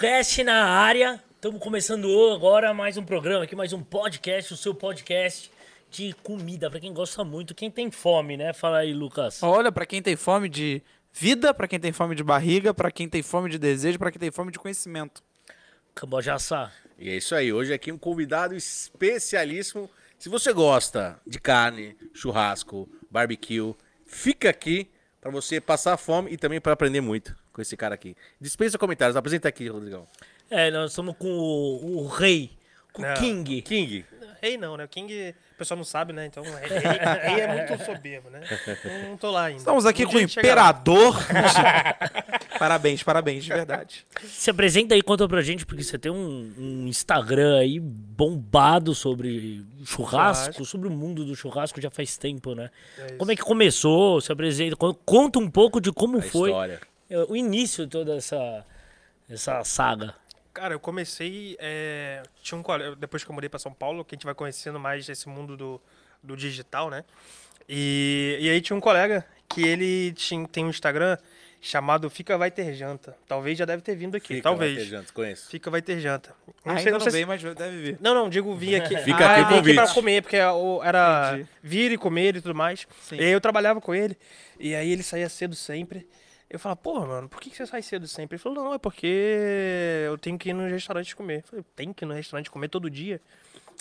Foodcast na área. Estamos começando agora mais um programa aqui, mais um podcast, o seu podcast de comida, para quem gosta muito, quem tem fome, né? Fala aí, Lucas. Olha, pra quem tem fome de vida, pra quem tem fome de barriga, pra quem tem fome de desejo, pra quem tem fome de conhecimento. Cambojaçá. E é isso aí, hoje aqui um convidado especialíssimo. Se você gosta de carne, churrasco, barbecue, fica aqui para você passar fome e também para aprender muito com esse cara aqui. Dispensa comentários, apresenta aqui, Rodrigão. É, nós estamos com o, o rei, com o. King. King. Rei não, né? O King, o pessoal não sabe, né? Então, rei, rei- é muito soberbo, né? Não, não tô lá ainda. Estamos aqui Um com o imperador. parabéns, parabéns, de verdade. Se apresenta aí, conta pra gente, porque você tem um, um Instagram aí bombado sobre churrasco, Churrasco. sobre o mundo do churrasco já faz tempo, né? É. Como é que começou? Se apresenta, con- conta um pouco de como A foi história. é, o início de toda essa, essa saga. Cara, eu comecei. é, tinha um colega, depois que eu mudei pra São Paulo, que a gente vai conhecendo mais esse mundo do, do digital, né? E, e aí tinha um colega que ele tinha, tem um Instagram chamado Fica Vai Ter Janta. Talvez já deve ter vindo aqui. Fica, talvez. vai ter janta, conheço. Fica Vai Ter Janta. Não Ainda sei, não, não sei se- veio, mas deve vir. Não, não, digo vir aqui. Fica ah, aqui o vim aqui pra convite. comer, porque era Entendi. vir e comer e tudo mais. Sim. E aí eu trabalhava com ele, e aí ele saía cedo sempre. Eu falava, porra, mano, por que você sai cedo sempre? Ele falou, não, é porque eu tenho que ir no restaurante comer. Eu falei, tem que ir no restaurante comer todo dia?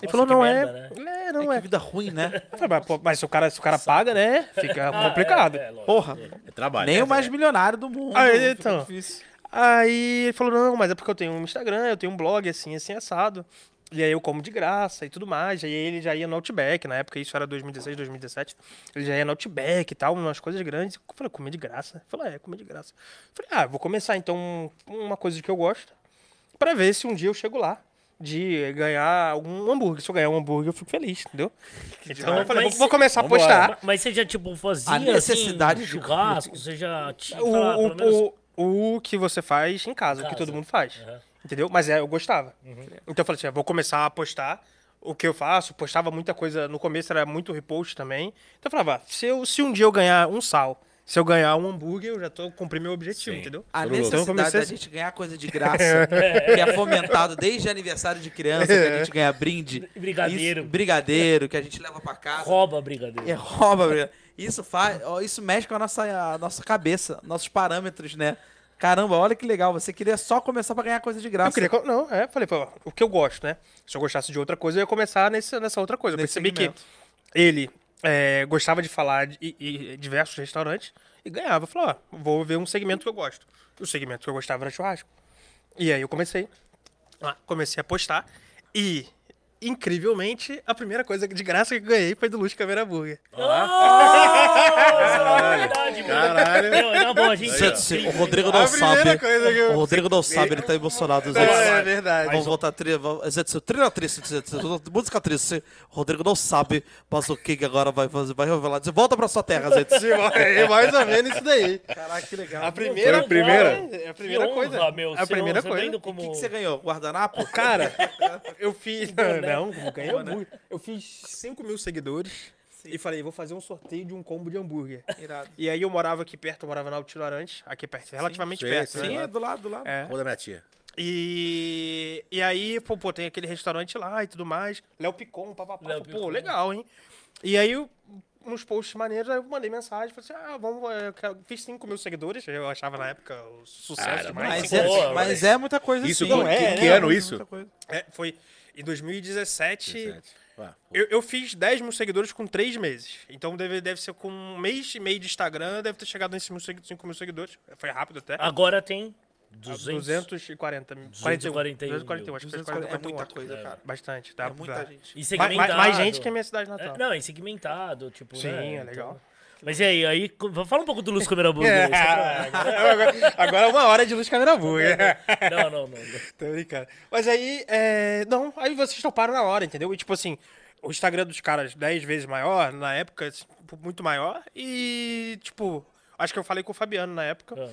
Ele Nossa, falou, não merda, é. É, É não que é. vida ruim, né? Eu falei, mas, pô, mas se o cara, se o cara paga, né? Fica complicado. É, lógico. Porra, É trabalho. nem o mais milionário do mundo. Ah, fica então. difícil. Aí ele falou, não, mas é porque eu tenho um Instagram, eu tenho um blog, assim, assim, assado. E aí eu como de graça e tudo mais. Aí ele já ia no Outback, na época isso era 2016, 2017. Ele já ia no Outback e tal, umas coisas grandes. Eu falei, comer de graça? Ele falou, é, comer de graça. Eu falei, ah, vou começar então uma coisa que eu gosto, pra ver se um dia eu chego lá. De ganhar algum hambúrguer. Se eu ganhar um hambúrguer, eu fico feliz, entendeu? Então eu falei, Mas vou, vou começar a postar. Ma- Mas você já, tipo, fazia A necessidade assim, de churrasco? Você já tinha, O, pelo menos... o, o, o que você faz em casa, o que Casa. todo mundo faz. Aham. Entendeu? Mas é, eu gostava. Uhum. Então eu falei assim, ah, vou começar a postar o que eu faço. Postava muita coisa. No começo era muito repost também. Então eu falava, se, eu, se um dia eu ganhar um sal, se eu ganhar um hambúrguer, eu já tô cumpri meu objetivo, Sim. entendeu? A necessidade Então comecei da assim. gente ganhar coisa de graça, que é fomentado desde aniversário de criança, que a gente ganha brinde. Brigadeiro. Isso, brigadeiro, que a gente leva pra casa. Rouba brigadeiro. É rouba, brigadeiro. Isso faz, isso mexe com a nossa, a nossa cabeça, nossos parâmetros, né? Caramba, olha que legal. Você queria só começar pra ganhar coisa de graça. Eu queria. Não, é, falei, pô, o que eu gosto, né? Se eu gostasse de outra coisa, eu ia começar nesse, nessa outra coisa. Eu Nesse percebi segmento. que ele é, gostava de falar de, e- e diversos restaurantes e ganhava. Falou, ó, vou ver um segmento que eu gosto. O segmento que eu gostava era churrasco. E aí eu comecei. Comecei a postar. E, incrivelmente, a primeira coisa de graça que eu ganhei foi do Luz Caveira Burger. Caralho! Caralho. Não, na boa, gente. O Rodrigo não sabe. eu- O Rodrigo não sabe, ele tá emocionado. Zé. É verdade. Vamos voltar a trilha. vamos- Zé, trilha triste, Zé, música triste. O Rodrigo não sabe, mas o King agora vai fazer, vai revelar. Volta pra sua terra, Zé. É mais ou menos isso daí. Caraca, que legal. A primeira, Foi a primeira? É a primeira coisa. honra, meu. a Você- primeira coisa. O como... que, que você ganhou? Guardanapo? Cara, eu fiz. Não, não ganhei hambúrguer. Eu fiz 5 mil seguidores e falei, vou fazer um sorteio de um combo de hambúrguer. Irado. E aí eu morava aqui perto, eu morava na Altilarante, aqui perto, relativamente sim, perto, sim. né? Sim, é do lado, do lado. É. Rua da minha tia. E, e aí, pô, pô, tem aquele restaurante lá e tudo mais. Léo Picon, papapá. Léo Pô, Picon. legal, hein? E aí, eu- uns posts maneiros, aí eu mandei mensagem, falei assim, ah, vamos, eu quero- fiz 5 mil seguidores, eu achava na época o sucesso Cara, demais. Mas, é, boa, mas é muita coisa Isso, sim. que- Não é, que, né? ano É isso? muita coisa. É, foi em 2017. 17. Ah, pô. Eu, eu fiz 10 mil seguidores com 3 meses. Então deve, deve ser com um mês e meio de Instagram, deve ter chegado em 5 mil seguidores. Foi rápido até. Agora tem 200. 240 mil. 241 mil. 241, acho que fez 40, É muita 41, coisa, é. cara. Bastante, tá? É muita gente. E Mais, segmentado. mais- mais gente que a minha cidade É, natal. não, e segmentado, tipo, Sim, né? é legal. Então- Mas e aí, aí, fala um pouco do Luz Câmera pra- agora, agora é uma hora de luz câmera. Não, não, não. Tô brincando. Mas aí, é... não, aí vocês toparam na hora, entendeu? E tipo assim, o Instagram dos caras 10 vezes maior, na época, assim, muito maior. E, tipo, acho que eu falei com o Fabiano na época. Ah.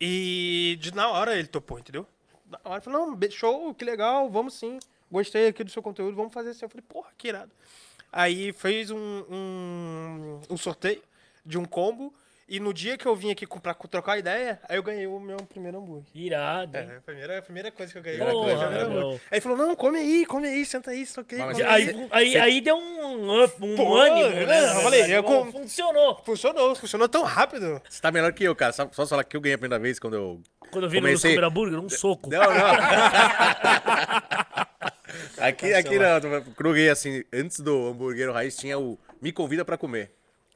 E de na hora ele topou, entendeu? Na hora falou, não, show, que legal, vamos sim. Gostei aqui do seu conteúdo, vamos fazer assim. Eu falei, porra, que irado. Aí fez um, um, um sorteio de um combo E no dia que eu vim aqui pra trocar ideia, aí eu ganhei o meu primeiro hambúrguer. Irado. É, a primeira, a primeira coisa que eu ganhei. Porra, foi o primeiro meu. hambúrguer. Aí ele falou, não, come aí, come aí, senta aí, só que Mas come Aí, aí. aí, aí deu um up, um Pô, ânimo, é, né? eu falei, eu com- Funcionou. Funcionou, funcionou tão rápido. Você tá melhor que eu, cara. Só, só falar que eu ganhei a primeira vez quando eu. Quando eu vi no Comecei- comer hambúrguer, um soco. Não, não. aqui, aqui não. Ganhei assim, antes do hambúrguer raiz, tinha o Me Convida pra Comer.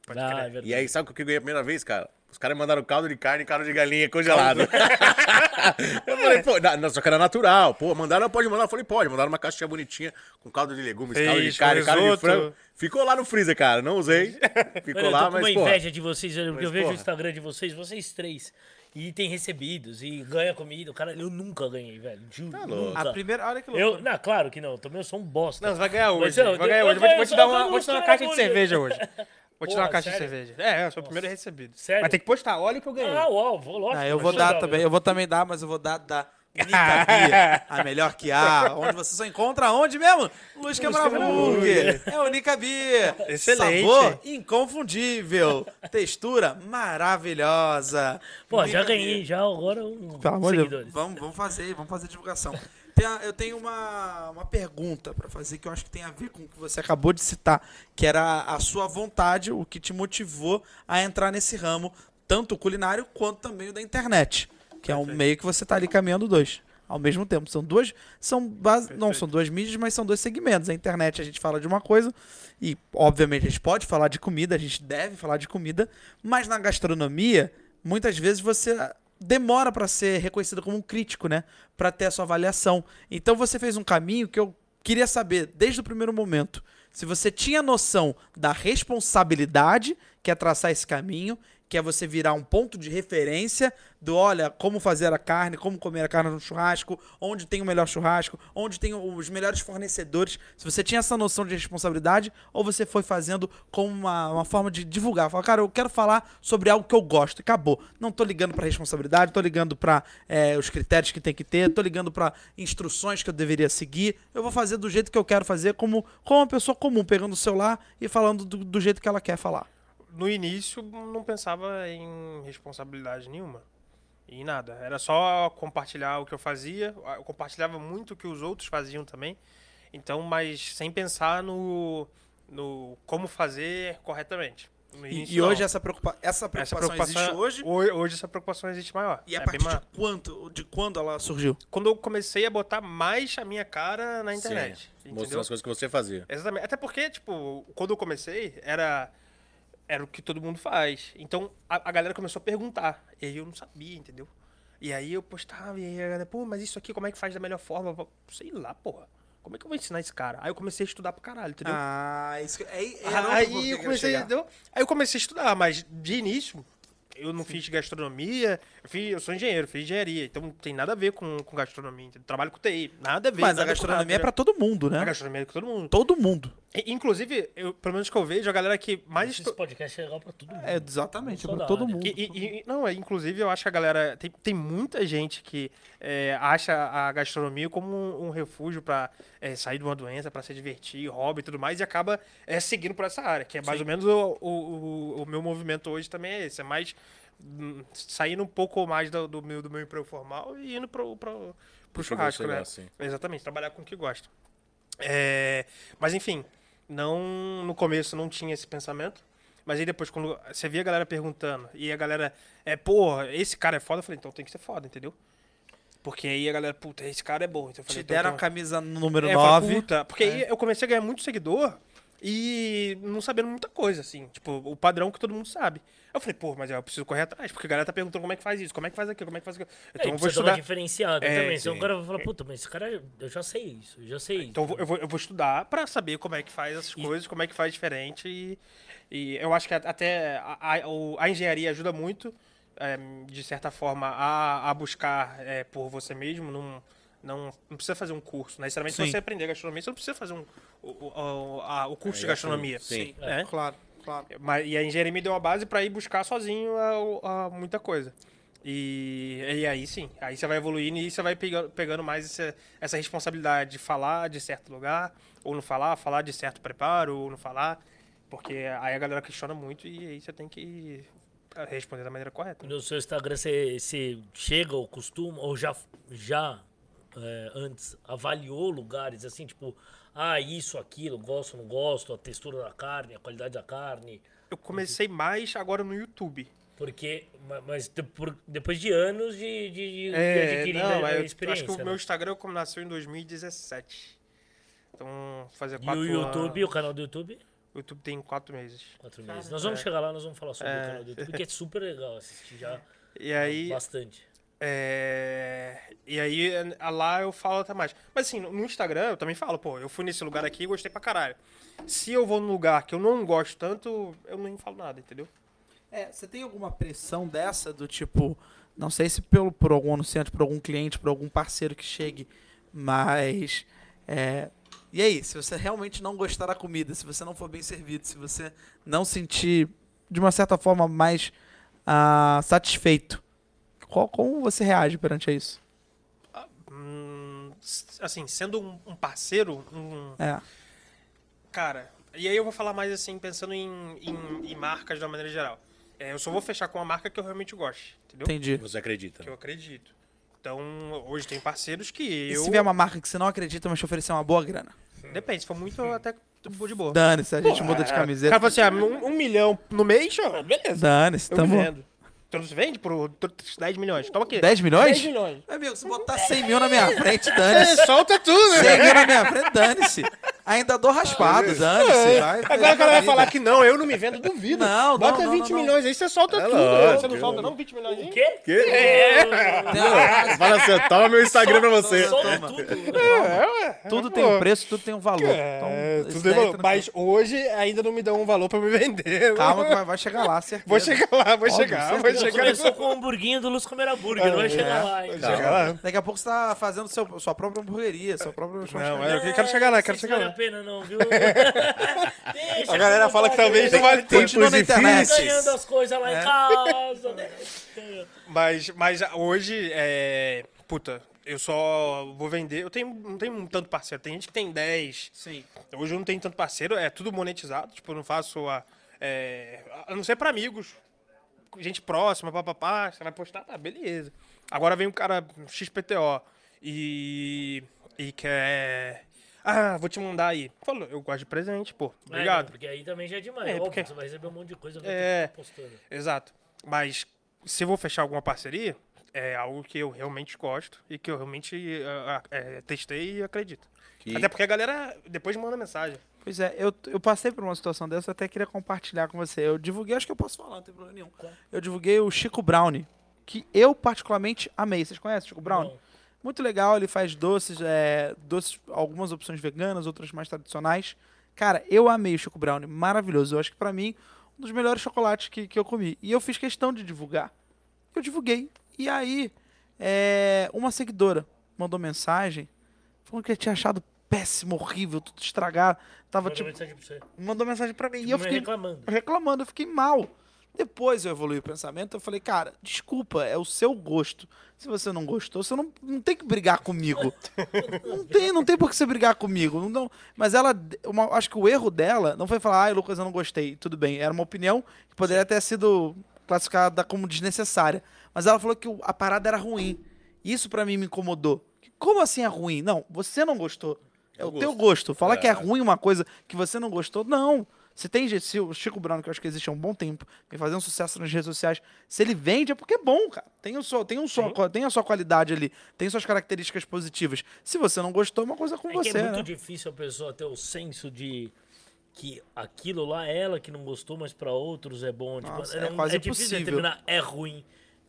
Ah, é verdade. E aí, sabe o que eu ganhei a primeira vez, cara? Os caras mandaram caldo de carne e caldo de galinha congelado. eu falei, pô, na- só que era natural. Pô, mandaram, pode mandar. Eu falei, pode. Mandaram uma caixinha bonitinha com caldo de legumes, caldo de carne, caldo de frango. Ficou lá no freezer, cara. Não usei. Ficou Mano, eu lá, tô com uma mas, pô. inveja de vocês, porque Mas, eu vejo o porra. Instagram de vocês, vocês três. E tem recebidos, e ganha comida. O cara, eu nunca ganhei, velho. Juro, Tá louco. nunca. A primeira. Olha que Eu, louco. não, claro que não. Também eu sou um bosta. Não, você vai ganhar Mas hoje. eu- vai ganhar eu hoje. Vou te, vou te ganho dar uma, vou te dar uma caixa de cerveja hoje. Vou te dar Porra, uma caixa sério? de cerveja. É, é o seu primeiro recebido. Sério? Mas tem que postar. Olha o que eu ganhei. Ah, uau, vou lógico. Ah, eu vou dar também, eu vou também dar, mas eu vou dar da Nica Bia, a melhor que há, onde você só encontra onde mesmo? Luz Câmara Burger. É o Nica Bia. Excelente. Sabor inconfundível. Textura maravilhosa. Pô, já Nica ganhei, Bia. já agora um Pelo amor de Deus. seguidores. Vamos, vamos fazer, vamos fazer divulgação. A- eu tenho uma, uma pergunta pra fazer que eu acho que tem a ver com o que você acabou de citar, que era a sua vontade, o que te motivou a entrar nesse ramo, tanto o culinário quanto também o da internet, que é um meio que você tá ali caminhando dois. Ao mesmo tempo, são duas, são base, não são duas mídias, mas são dois segmentos. A internet a gente fala de uma coisa e, obviamente, a gente pode falar de comida, a gente deve falar de comida, mas na gastronomia, muitas vezes você demora para ser reconhecido como um crítico, né? Para ter a sua avaliação. Então você fez um caminho que eu queria saber desde o primeiro momento se você tinha noção da responsabilidade que é traçar esse caminho, que é você virar um ponto de referência do, olha, como fazer a carne, como comer a carne no churrasco, onde tem o melhor churrasco, onde tem os melhores fornecedores. Se você tinha essa noção de responsabilidade, ou você foi fazendo como uma, uma forma de divulgar. Falar, cara, eu quero falar sobre algo que eu gosto, acabou. Não tô ligando pra responsabilidade, tô ligando pra é, os critérios que tem que ter, tô ligando pra instruções que eu deveria seguir. Eu vou fazer do jeito que eu quero fazer, como, como uma pessoa comum, pegando o celular e falando do, do jeito que ela quer falar. No início, não pensava em responsabilidade nenhuma. Em nada. Era só compartilhar o que eu fazia. Eu compartilhava muito o que os outros faziam também. Então, mas sem pensar no, no como fazer corretamente. E, início, e hoje essa, preocupa essa, Essa preocupação, preocupação existe hoje. Hoje, hoje essa preocupação existe maior. E a É partir de quanto, de quando ela surgiu? Quando eu comecei a botar mais a minha cara na internet. Mostrando as coisas que você fazia. Exatamente. Até porque, tipo, quando eu comecei, era, era o que todo mundo faz. Então, a, a galera começou a perguntar. E aí eu não sabia, entendeu? E aí eu postava, e aí a galera, pô, mas isso aqui como é que faz da melhor forma? Eu, Sei lá, porra. Como é que eu vou ensinar esse cara? Aí eu comecei a estudar pra caralho, entendeu? Ah, isso que- é, é aí eu comecei, entendeu? Aí eu comecei a estudar, mas de início, eu não fiz gastronomia, eu, fiz, eu sou engenheiro, fiz engenharia, então não tem nada a ver com, com gastronomia. entendeu? Trabalho com TI, nada a ver. Mas a gastronomia é pra todo mundo, né? A gastronomia é com todo mundo. Todo mundo. Inclusive, eu, pelo menos que eu vejo, a galera que mais Esse estu... podcast é legal pra todo mundo. É, exatamente, é pra todo mundo. E, e- e- não, é, inclusive eu acho que a galera. Tem, tem muita gente que é, acha a gastronomia como um, um refúgio pra é, sair de uma doença, pra se divertir, hobby e tudo mais, e acaba é, seguindo por essa área, que é mais ou menos o, o, o- o meu movimento hoje também é esse. É mais hum, saindo um pouco mais do, do meu, do meu emprego formal e indo pro, pro, pro churrasco, né? gosta, sim. Exatamente, trabalhar com o que gosta. É, mas enfim, não no começo não tinha esse pensamento. Mas aí depois, quando você via a galera perguntando, e a galera, é, porra, esse cara é foda, eu falei, então tem que ser foda, entendeu? Porque aí a galera, puta, esse cara é bom. Então falei, Te então, deram a então- camisa número é, eu falei, 9. puta, porque aí eu comecei a ganhar muito seguidor e não sabendo muita coisa, assim. Tipo, o padrão que todo mundo sabe. Eu falei, pô, mas eu preciso correr atrás, porque a galera tá perguntando como é que faz isso, como é que faz aquilo, como é que faz aquilo. É, Então e eu vou precisa dar uma estudar. diferenciada É, também. Sim. o cara vai falar, puta, mas esse cara, eu já sei isso, eu já sei isso. Então eu vou, eu vou, eu vou estudar pra saber como é que faz essas coisas, como é que faz diferente. E, e eu acho que até a, a, a engenharia ajuda muito, é, de certa forma, a, a buscar é, por você mesmo. Não, não, não precisa fazer um curso. Né? Necessariamente, se você aprender gastronomia, você não precisa fazer um, o, o, a- o curso É, de gastronomia. sim. né? Claro, claro. Mas, e a engenharia me deu uma base para ir buscar sozinho a, a muita coisa. E, e aí sim, aí você vai evoluindo e você vai pegando, pegando mais essa, essa responsabilidade de falar de certo lugar, ou não falar, falar de certo preparo, ou não falar. Porque aí a galera questiona muito e aí você tem que responder da maneira correta. No seu Instagram você, você chega ou costuma, ou já, já é, antes avaliou lugares assim, tipo, ah, isso, aquilo, gosto, não gosto, a textura da carne, a qualidade da carne. Eu comecei mais agora no YouTube. Porque, ma- mas depois de anos de, de, de- É, adquirir não, a, a eu experiência. acho que o né? meu Instagram como nasceu em 2017. Então, fazer E quatro o YouTube, anos. o canal do YouTube? O YouTube tem quatro meses. Quatro meses. Nós vamos chegar lá, nós vamos falar sobre o canal do YouTube, que é super legal assistir já E aí, bastante. É... E aí, lá eu falo até mais. Mas assim, no no Instagram eu também falo, pô, eu fui nesse lugar aqui e gostei pra caralho. Se eu vou num lugar que eu não gosto tanto, eu nem falo nada, entendeu? É, você tem alguma pressão dessa do tipo, não sei se pelo, por algum anunciante, por algum cliente, por algum parceiro que chegue, mas é, e aí, se você realmente não gostar da comida, se você não for bem servido, se você não sentir de uma certa forma mais ah, satisfeito, qual, como você reage perante a isso? Hum, s- assim, sendo um, um parceiro, um, É, Cara, e aí eu vou falar mais assim, pensando em, em, em marcas de uma maneira geral. É, eu só vou fechar com uma marca que eu realmente goste, entendeu? entendi. Você acredita? Que eu acredito. Então, hoje tem parceiros que E eu. se vier uma marca que você não acredita, mas te oferecer uma boa grana? Depende, se for muito, até de boa. Dane-se, a gente muda de O cara camiseta. fala assim, ah, um, um milhão no mês, beleza. Dane-se, Eu tamo... vendo. Então você vende por 10 milhões. Toma aqui. 10 milhões? 10 milhões. Amigo, se botar 100 mil na minha frente, dane-se. É, solta tudo, 100 né? mil na minha frente, dane-se. Ainda dou raspado, dane-se. vai, Agora o cara vai falar que não, eu não me vendo, duvido. Não, não, Bota não, 20 não, não. milhões aí, você solta É tudo. lógico. Você não solta não 20 milhões aí? O quê? Que? Uma- Fala assim, toma meu Instagram pra você. Solta Toma. tudo. É, ué. Tudo tem um preço, tudo tem um valor. É, Então, tudo tem valor. tranquilo. Mas hoje ainda não me dão um valor pra me vender. Calma que vai, chegar lá, certeza. Vou chegar lá, vou Óbvio, chegar, certeza. vou Já chegar. começou com o hamburguinho do Luz Comer Hambúrguer, não vai chegar lá, hein? Vou chegar lá. Daqui a pouco você tá fazendo seu, sua própria hamburgueria, sua própria Não, é, eu quero chegar lá, não quero sei se chegar vale lá. a pena não, viu? Deixa A galera fala que talvez não vale tempo. Continua na internet. ganhando as coisas lá em casa, né? Mas, mas hoje, é. Puta, eu só vou vender. Eu tenho, não tenho tanto parceiro. Tem gente que tem 10. Sim. Hoje eu não tenho tanto parceiro, é tudo monetizado. Tipo, eu não faço a. É, a não ser pra amigos. Gente próxima, papapá. Você vai postar, tá, beleza. Agora vem um cara XPTO e. E quer. Ah, vou te mandar aí. Falou, eu gosto de presente, pô. É, Obrigado. não, porque aí também já é demais. É, Óbvio, porque- você vai receber um monte de coisa, vai É. postando. Exato. Mas se eu vou fechar alguma parceria, é algo que eu realmente gosto e que eu realmente ah, é, testei e acredito. Que- Até porque a galera depois manda mensagem. Pois é, eu, eu passei por uma situação dessa, eu até queria compartilhar com você. Eu divulguei, acho que eu posso falar, não tem problema nenhum. Eu divulguei o Chico Brownie, que eu particularmente amei. Vocês conhecem o Chico Brownie? Não. Muito legal, ele faz doces, é, doces, algumas opções veganas, outras mais tradicionais. Cara, eu amei o Chico Brownie, maravilhoso. Eu acho que pra mim, um dos melhores chocolates que, que eu comi. E eu fiz questão de divulgar. Eu divulguei. E aí, é, uma seguidora mandou mensagem falando que tinha achado péssimo, horrível, tudo estragado. Tava Manda tipo, mensagem pra você. mandou mensagem pra mim. Tipo, e eu fiquei reclamando. reclamando, eu fiquei mal. Depois eu evolui o pensamento, eu falei, cara, desculpa, é o seu gosto. Se você não gostou, você não, não tem que brigar comigo. não tem, não tem por que você brigar comigo. Não, não- mas ela, uma- acho que o erro dela não foi falar, ai, Lucas, eu não gostei. Tudo bem, era uma opinião que poderia ter sido classificada como desnecessária. Mas ela falou que a parada era ruim. Isso pra mim me incomodou. Como assim é ruim? Não, você não gostou. É o Eu teu gosto. gosto. Falar É. que é ruim uma coisa que você não gostou, não. Se tem gente, se o Chico Brown, que eu acho que existe há um bom tempo, vem fazendo sucesso nas redes sociais, se ele vende é porque é bom, cara. Tem, o seu, tem, um sua, tem a sua qualidade ali, tem suas características positivas. Se você não gostou, é uma coisa com É você, que é muito né? difícil a pessoa ter o senso de que aquilo lá, ela que não gostou, mas pra outros é bom. Tipo, Nossa, não- é quase difícil impossível. determinar é ruim,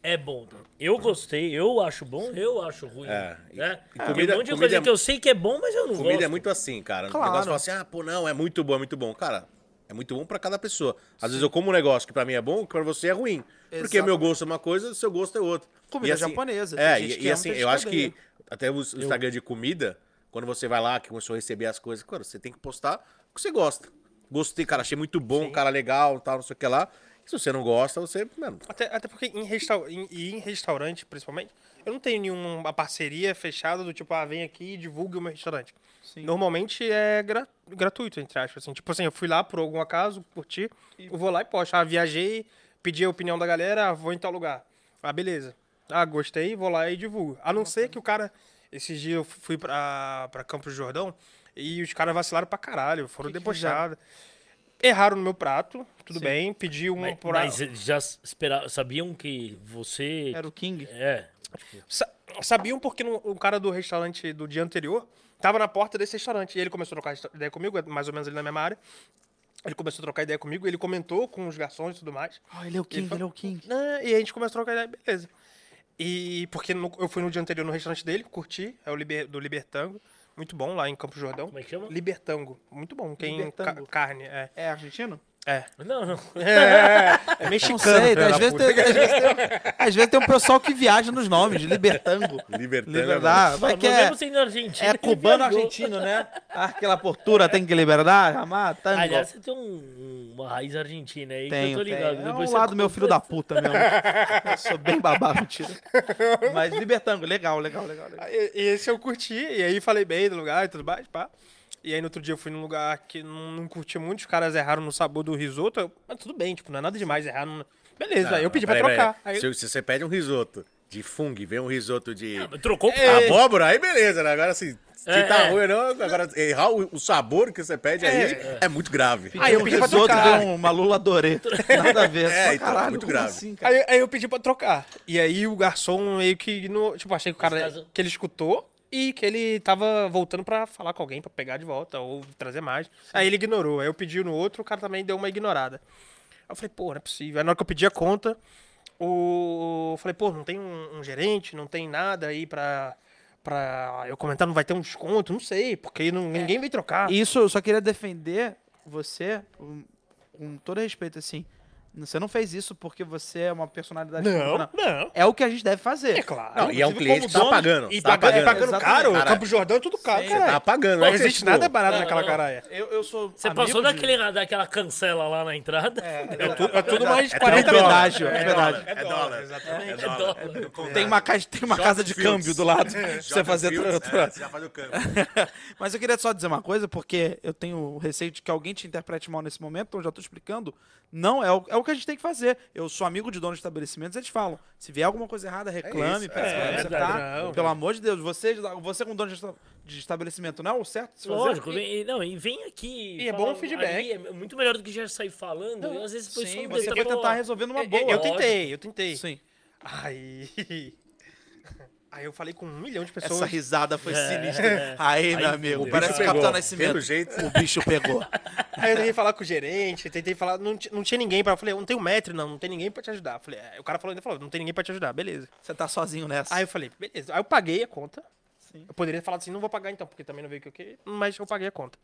é bom. Eu gostei, eu acho bom, eu acho ruim. É, né? e Tem comida- um monte de comida coisa é- que eu sei que é bom, mas eu não Comida gosto. é muito assim, cara. Claro. O negócio fala assim, ah, pô, não, é muito bom, é muito bom. Cara, é muito bom pra cada pessoa. Às vezes eu como um negócio que pra mim é bom, que pra você é ruim. Porque meu gosto é uma coisa, seu gosto é outra. Comida E assim- japonesa, tem É, e, e assim, tem eu acho que até o Instagram de comida, quando você vai lá, que começou a receber as coisas, cara, você tem que postar o que você gosta. Gostei, cara, achei muito bom, cara legal, tal, não sei o que lá. E se você não gosta, você, mano, Até, até porque em, restau em, e em restaurante, principalmente, eu não tenho nenhuma parceria fechada do tipo, ah, vem aqui e divulgue o meu restaurante. Normalmente é gra- gratuito, entre aspas. Assim. Tipo assim, eu fui lá por algum acaso, curti, eu vou lá e posto. Ah, viajei pedi a opinião da galera, ah, vou em tal lugar. Ah, beleza. Ah, gostei, vou lá e divulgo. A não ser que o cara. Esses dias eu fui pra, pra Campos do Jordão e os caras vacilaram pra caralho, foram que debochados. Erraram no meu prato, tudo Sim. bem, pedi um Mas, pra- mas já espera, sabiam que você. Era o King. É. Sa- sabiam porque no- o cara do restaurante do dia anterior tava na porta desse restaurante. E ele começou a trocar ideia comigo, é mais ou menos ali na mesma área. Ele começou a trocar ideia comigo, ele comentou com os garçons e tudo mais. Ah, ele é o King, ele é o King. Né, E a gente começou a trocar ideia, beleza. E porque no- eu fui no dia anterior no restaurante dele, curti, é o Liber- do Libertango. Muito bom lá em Campo Jordão. Como é que chama? Libertango. Muito bom. Quem Libertango. ca- carne, é. É argentino? É. Não, não. É, é Não mexicano. sei, filho às vezes, tem, às, vezes tem, às vezes tem um pessoal que viaja nos nomes, de Libertango. Libertando. Liberdade. Vai Não, que não é, mesmo sendo argentino. é cubano argentino, né? Ah, aquela postura tem que liberar, amar, tango. Aliás, você tem um- uma raiz argentina aí Tenho, que eu tô ligado. tenho. É um lado meu filho da puta mesmo. Eu sou bem babado, mentira. Mas Libertango, legal, legal, legal. legal. E, e esse eu curti, e aí falei bem do lugar e tudo mais, pá. E aí no outro dia eu fui num lugar que não, não curti muito, os caras erraram no sabor do risoto, eu- mas tudo bem, tipo, não é nada demais errar. Não... Beleza, aí eu pedi pra Peraí, trocar. peraí. Aí, Se, se você pede um risoto de fungo vem um risoto de Trocou É. abóbora, aí beleza, né? Agora assim, se É, tá é. ruim ou não, agora errar o, o sabor que você pede aí é, muito grave. Aí eu pedi pra risoto trocar. deu uma lula dorê. Nada a ver. É, Só, então, caralho, muito grave. assim, cara? aí, aí eu pedi pra trocar. E aí o garçom meio que. No, tipo, achei que o cara. Que ele escutou e que ele tava voltando pra falar com alguém, pra pegar de volta ou trazer mais. Aí ele ignorou. Aí eu pedi no outro, o cara também deu uma ignorada. Aí eu falei, pô, não é possível. Aí na hora que eu pedi a conta, o. eu Falei, pô, não tem um, um gerente, não tem nada aí pra. Pra eu comentar, não vai ter um desconto, não sei, porque não- ninguém veio trocar. Isso, eu só queria defender você com todo respeito, assim. Você não fez isso porque você é uma personalidade Não, pública, não. É o que a gente deve fazer. É claro. Não, e é um cliente que tá pagando. E tá pagando, pagando. caro, cara. Campo Jordão é tudo caro, cara. Tá pagando, Não é que, existe tipo, nada barato não, naquela não. caralho. Eu, eu sou Você amigo passou de- daquele, daquela cancela lá na entrada. É, É tudo, é tudo mais É 40 dólar, pedágio, é é dólar, verdade. É dólar. exatamente. É dólar. Tem uma, caixa, tem uma casa de câmbio do lado. pra você fazer é, você já faz o câmbio. Mas eu queria só dizer uma coisa, porque eu tenho receio de que alguém te interprete mal nesse momento, então eu já tô explicando. Não, é o, é o que a gente tem que fazer. Eu sou amigo de donos de estabelecimentos, eles falam. Se vier alguma coisa errada, reclame, isso, peça é, pra é. Não, Pelo amor de Deus, você, você como dono de esta- de estabelecimento, não é o certo se fazer? Lógico, vem, e- não, e vem aqui. E é bom o feedback. ali, é muito melhor do que já sair falando. e às vezes depois Sim, só você vai tentar resolver numa boa. Eu, eu tentei, eu tentei. Sim. Aí. Aí eu falei com um milhão de pessoas. Essa risada foi É, sinistra. é. Aí, meu amigo, o parece o Capitão. Nascimento. Pelo jeito. O bicho pegou. Aí eu tentei falar com o gerente, tentei falar. Não, não tinha ninguém pra. Eu falei, não tem um metro, não, não tem ninguém pra te ajudar. Eu falei, é, o cara falou, ainda falou, não tem ninguém pra te ajudar, beleza. Você tá sozinho nessa. Aí eu falei, beleza. Aí eu paguei a conta. Sim. Eu poderia falar assim, não vou pagar então, porque também não veio o que eu queria, mas eu paguei a conta.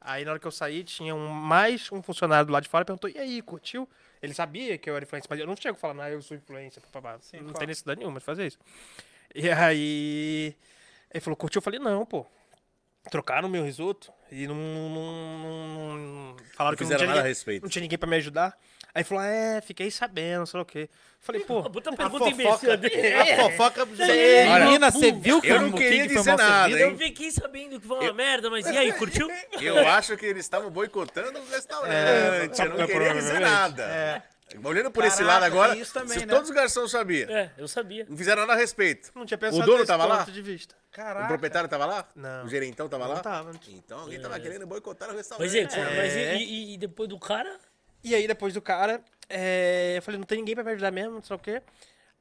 Aí na hora que eu saí, tinha um, mais um funcionário do lado de fora perguntou, e aí, curtiu? Ele sabia que eu era influencer, mas eu não chego falando, ah, eu sou influencer, papapá. não claro. tem necessidade nenhuma de fazer isso. E aí, ele falou, curtiu? Eu falei, não, pô. Trocaram meu risoto e não, não, não- não- falaram Não que não fizeram tinha, nada a ninguém, respeito. não tinha ninguém pra me ajudar. Aí falou, é, fiquei sabendo, sei lá o quê. Falei, pô, puta A pergunta imbecil. fofoca, a fofoca É. menina, você viu que eu o não queria dizer nada, servido? Eu fiquei sabendo que foi uma merda, mas e aí, curtiu? Eu acho que eles estavam boicotando o restaurante. eu não é, queria dizer nada. Olhando por esse Caraca, lado agora, isso também, se né? todos os garçons sabiam, É, eu sabia. não fizeram nada a respeito. não tinha pensado O dono tava lá? de vista. Caraca. O proprietário tava lá? Não. O gerentão tava Não lá? tava. Então alguém tava querendo boicotar o restaurante. Mas, gente, mas e, É. e- e depois do cara? E aí, depois do cara, é, eu falei, não tem ninguém pra me ajudar mesmo, não sei o quê.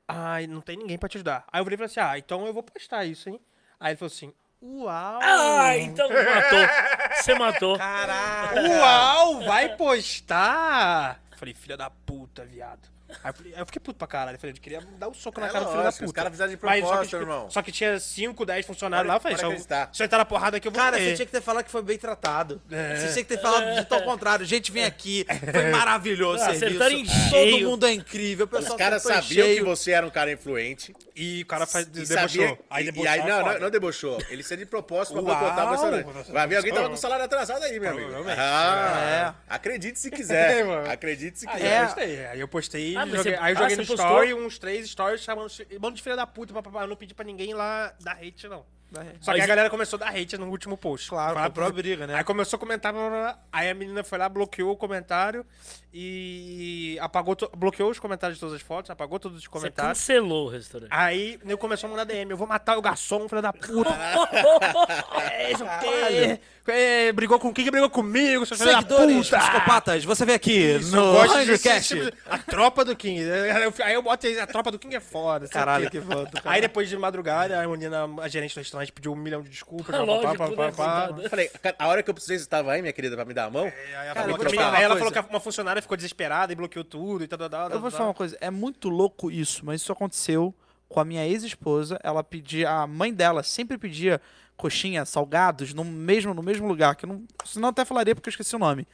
Ai, não tem ninguém pra te ajudar. Aí eu falei assim, ah, então eu vou postar isso, hein? Aí ele falou assim, uau! Ah, então matou. Você matou. Caraca. Uau, vai postar! Falei, filha da puta, viado. Aí eu, falei, aí eu fiquei puto pra caralho. Eu falei, eu queria dar um soco na É cara do filho da lógico, puta. os caras fizeram de Mas só que, propósito, irmão. Só que tinha 5, 10 funcionários lá. Eu falei, se eu, acreditar. se eu entrar na porrada aqui, eu vou Cara, morrer. você tinha que ter falado que foi bem tratado. É. Você tinha que ter falado de ao contrário. Gente, vem aqui. Foi maravilhoso o Ah, serviço. acertaram em Todo cheio. mundo é incrível. O Os pessoal caras acertou em sabiam que você era um cara influente. E o cara faz, E debochou. sabia, Aí e, e debochou. aí, é não, não, não debochou. Ele saiu de propósito pra boicotar o restaurante. Vai ver, alguém tava com o salário atrasado aí, meu amigo. Ah, acredite se quiser. É. Acredite se Aí quiser. eu postei. Aí eu postei, Ah, mas joguei- você- aí eu ah, joguei você no postou? story uns três stories chamando bando de filha da puta, papapá. Eu não pedi pra ninguém lá dar hate, não. Da- Só que Mas- a galera começou a dar hate no último post. Claro, Fala- comprou a briga, né? Aí começou a comentar, blá, blá, blá. aí a menina foi lá, bloqueou o comentário e apagou, to- bloqueou os comentários de todas as fotos, apagou todos os Você comentários. cancelou o restaurante. Aí eu começou a mandar DM, eu vou matar o garçom, filho da puta. é, isso. É, brigou com quem que brigou comigo, seu filho da Seguidores, puta. psicopatas, você vê aqui Isso, no gosto ser- A tropa do King. Aí eu- boto aí, a tropa do King é foda. sei Caralho, o quê. que foda, cara. Aí depois de madrugada, a menina, a gerente do restaurante pediu um milhão de desculpas. Ah, pá, pá, lógico, pá, né, pá. Eu falei, cara, a hora que eu precisei, você estava aí, minha querida, pra me dar a mão? Aí ela, Cara, falou, vou que, te falar aí uma ela falou que uma funcionária ficou desesperada e bloqueou tudo e tal, tal, tal. Eu vou te falar uma coisa, é muito louco isso, mas isso aconteceu com a minha ex-esposa. Ela pedia, a mãe dela sempre pedia coxinha, salgados, no mesmo, no mesmo lugar, que não, senão até falaria porque eu esqueci o nome.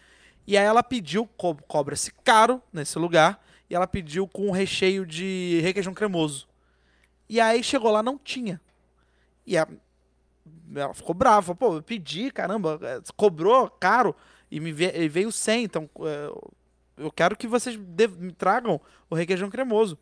E aí ela pediu, co- cobra-se caro nesse lugar, e ela pediu com um recheio de requeijão cremoso. E aí chegou lá, não tinha. E a- ela ficou brava, pô, eu pedi, caramba, é, cobrou caro e me ve- veio 100, então é, eu quero que vocês me tragam o requeijão cremoso.